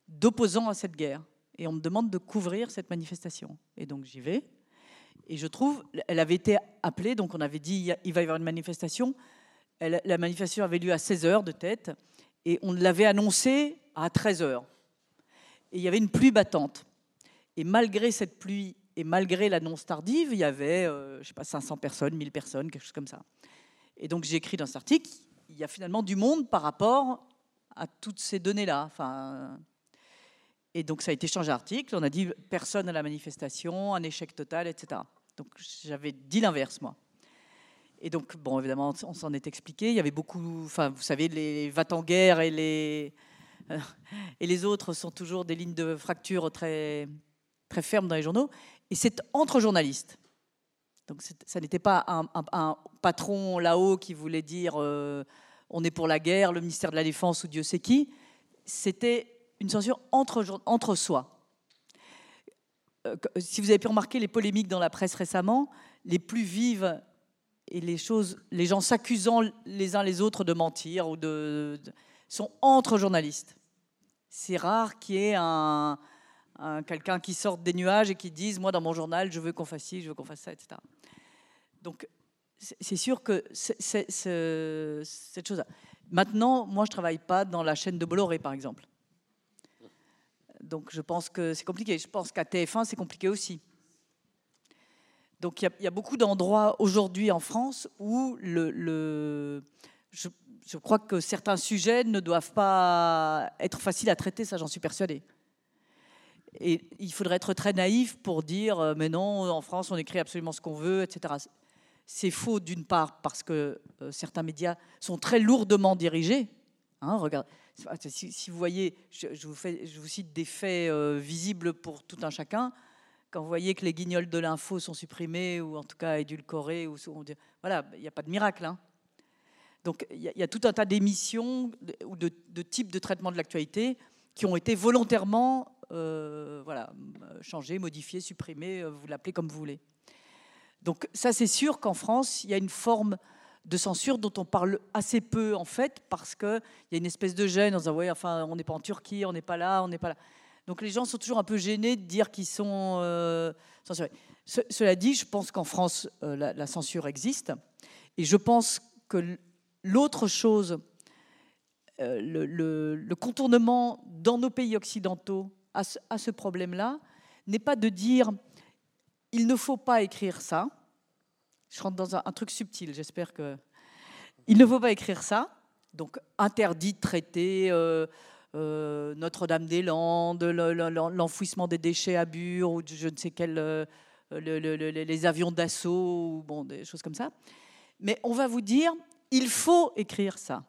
d'opposants à cette guerre. Et on me demande de couvrir cette manifestation. Et donc j'y vais. Et je trouve, elle avait été appelée, donc on avait dit il va y avoir une manifestation. Elle- la manifestation avait lieu à 16 heures de tête, et on l'avait annoncée à 13 heures. Et il y avait une pluie battante. Et malgré cette pluie et malgré l'annonce tardive, il y avait, euh, je sais pas, 500 personnes, 1000 personnes, quelque chose comme ça. Et donc j'ai écrit dans cet article, il y a finalement du monde par rapport à toutes ces données-là. Enfin, et donc ça a été changé d'article, on a dit personne à la manifestation, un échec total, etc. Donc j'avais dit l'inverse, moi. Et donc, bon, évidemment, on s'en est expliqué. Il y avait beaucoup, enfin, vous savez, les va en guerre et les, et les autres sont toujours des lignes de fracture très, très fermes dans les journaux. Et c'est entre journalistes. Donc ça n'était pas un, patron là-haut qui voulait dire euh, on est pour la guerre, le ministère de la Défense ou Dieu sait qui. C'était une censure entre, entre soi. Euh, que- si vous avez pu remarquer les polémiques dans la presse récemment, les plus vives et les choses, les gens s'accusant les uns les autres de mentir ou de- sont entre journalistes. C'est rare qu'il y ait un, un- quelqu'un qui sorte des nuages et qui dise moi dans mon journal je veux qu'on fasse ci, je veux qu'on fasse ça, etc. Donc c'est sûr que c'est- cette chose. Maintenant, moi je travaille pas dans la chaîne de Bolloré par exemple. Donc je pense que c'est compliqué. Je pense qu'à TF1 c'est compliqué aussi. Donc il y a- beaucoup d'endroits aujourd'hui en France où le- je, je crois que certains sujets ne doivent pas être faciles à traiter, ça j'en suis persuadée. Et il faudrait être très naïf pour dire euh, mais non, en France on écrit absolument ce qu'on veut, etc. C'est faux d'une part parce que euh, certains médias sont très lourdement dirigés. Hein, si, vous voyez, je, vous cite des faits euh, visibles pour tout un chacun. Quand vous voyez que les guignols de l'info sont supprimés ou en tout cas édulcorés, voilà, il n'y a pas de miracle. hein. Donc il y, a- tout un tas d'émissions ou de, de types de traitement de l'actualité qui ont été volontairement voilà, euh, changés, modifiés, supprimés, euh, vous l'appelez comme vous voulez. Donc ça c'est sûr qu'en France, il y a une forme de censure dont on parle assez peu en fait, parce qu'il y a une espèce de gêne en disant, enfin, on n'est pas en Turquie, on n'est pas là, on n'est pas là. Donc les gens sont toujours un peu gênés de dire qu'ils sont euh, censurés. Ce- cela dit, je pense qu'en France, euh, la, censure existe. Et je pense que l'autre chose, euh, le contournement dans nos pays occidentaux à ce, problème-là, n'est pas de dire il ne faut pas écrire ça. Je rentre dans un, truc subtil, j'espère que. Il ne faut pas écrire ça. Donc, interdit de traiter euh, euh, Notre-Dame-des-Landes, le- le- le- l'enfouissement des déchets à Bure, ou je ne sais quel. euh, le- le- le- les avions d'assaut, ou bon, des choses comme ça. Mais on va vous dire il faut écrire ça.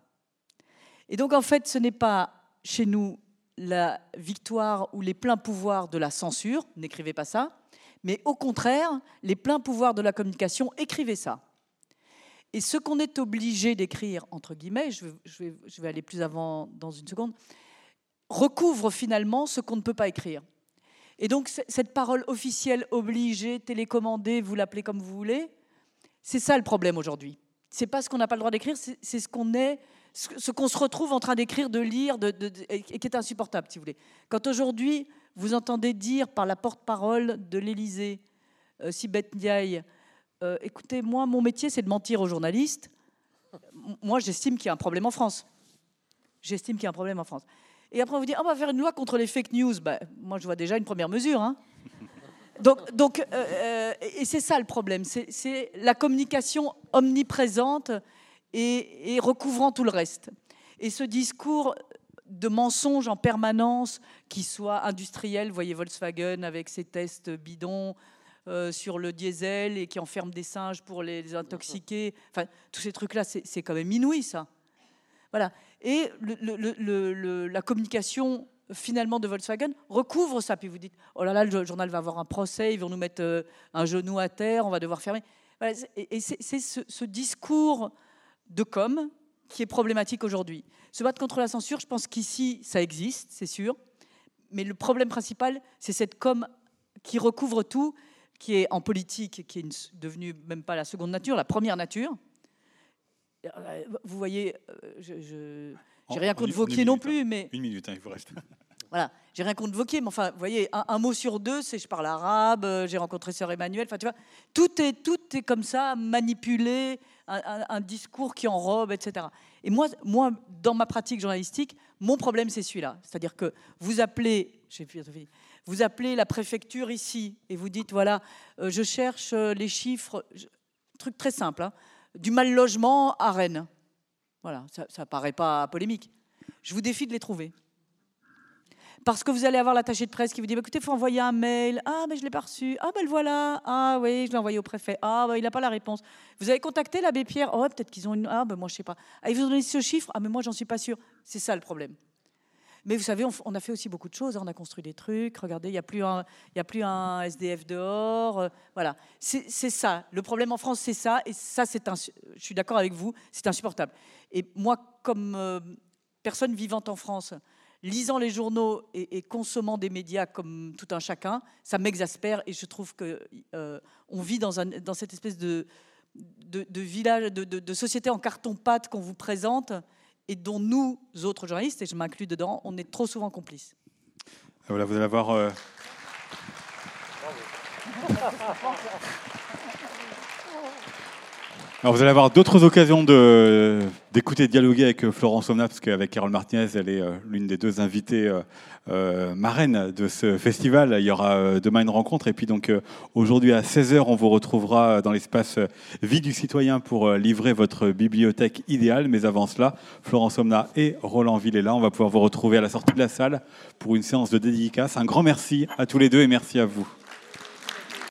Et donc, en fait, ce n'est pas chez nous la victoire ou les pleins pouvoirs de la censure, n'écrivez pas ça, mais au contraire, les pleins pouvoirs de la communication, écrivez ça. Et ce qu'on est obligé d'écrire, entre guillemets, je vais, je vais- aller plus avant dans une seconde, recouvre finalement ce qu'on ne peut pas écrire. Et donc, cette parole officielle, obligée, télécommandée, vous l'appelez comme vous voulez, c'est ça le problème aujourd'hui. C'est pas ce qu'on n'a pas le droit d'écrire, c'est ce qu'on est, ce qu'on se retrouve en train d'écrire, de lire, et qui est insupportable, si vous voulez. Quand aujourd'hui, vous entendez dire par la porte-parole de l'Élysée, euh, Sibeth Ndiaye, euh, écoutez, moi, mon métier, c'est de mentir aux journalistes. Moi, j'estime qu'il y a un problème en France. J'estime qu'il y a un problème en France. Et après, on vous dit, Ah, on va faire une loi contre les fake news. Ben, moi, je vois déjà une première mesure. hein. Donc, euh, euh, et c'est ça le problème, c'est la communication omniprésente et, recouvrant tout le reste. Et ce discours de mensonge en permanence, qui soit industriel, vous voyez Volkswagen avec ses tests bidons euh, sur le diesel et qui enferme des singes pour les, intoxiquer, enfin, tous ces trucs-là, c'est quand même inouï, ça. Voilà. Et la communication finalement de Volkswagen recouvre ça. Puis vous dites, oh là là, le journal va avoir un procès, ils vont nous mettre euh, un genou à terre, on va devoir fermer. Et c'est c'est ce, ce discours de com qui est problématique aujourd'hui. Se battre contre la censure, je pense qu'ici, ça existe, c'est sûr. Mais le problème principal, c'est cette com qui recouvre tout, qui est en politique, qui est une- devenue même pas la seconde nature, la première nature. Euh, Vous voyez, euh, je, j'ai En- rien en contre Vauquier non plus, hein. mais Une minute, hein, il vous reste. voilà, j'ai rien contre Vauquier, mais enfin, vous voyez, un, un mot sur deux, c'est je parle arabe, euh, j'ai rencontré Sœur Emmanuel, enfin, tu vois, tout est, tout est comme ça, manipulé, un, discours qui enrobe, etc. Et moi, moi, dans ma pratique journalistique, mon problème, c'est celui-là. C'est-à-dire que vous appelez, vous appelez la préfecture ici, et vous dites, voilà, euh, je cherche euh, les chiffres, truc très simple, hein, du mal logement à Rennes. Voilà, ça ne paraît pas polémique. Je vous défie de les trouver. Parce que vous allez avoir l'attaché de presse qui vous dit bah, écoutez, il faut envoyer un mail. Ah, mais je ne l'ai pas reçu. Ah, ben le voilà. Ah, oui, je l'ai envoyé au préfet. Ah, ben, il n'a pas la réponse. Vous avez contacté l'abbé Pierre? Oh, ouais, peut-être qu'ils ont une. Ah, ben moi, je ne sais pas. Ah, ils vous ont donné ce chiffre? Ah, mais moi, j'en suis pas sûre. C'est ça le problème. Mais vous savez, on, a fait aussi beaucoup de choses. hein. On a construit des trucs. Regardez, il n'y a, plus un- y a plus un SDF dehors. euh, voilà. C'est ça. Le problème en France, c'est ça. Et ça, c'est je suis d'accord avec vous, c'est insupportable. Et moi, comme euh, personne vivante en France, lisant les journaux et, et consommant des médias comme tout un chacun, ça m'exaspère et je trouve que euh, on vit dans, un, dans cette espèce de, de, de village, de, de- de société en carton-pâte qu'on vous présente et dont nous, autres journalistes, et je m'inclus dedans, on est trop souvent complices. Voilà, vous allez avoir. euh, Alors vous allez avoir d'autres occasions de- d'écouter, dialoguer avec euh, Florence Omna, parce qu'avec Carole Martinez, elle est euh, l'une des deux invitées euh, marraines de ce festival. Il y aura demain une rencontre, et puis donc aujourd'hui à 16h, on vous retrouvera dans l'espace Vie du citoyen pour livrer votre bibliothèque idéale. Mais avant cela, Florence Omna et Roland Villela, on va pouvoir vous retrouver à la sortie de la salle pour une séance de dédicace. Un grand merci à tous les deux et merci à vous.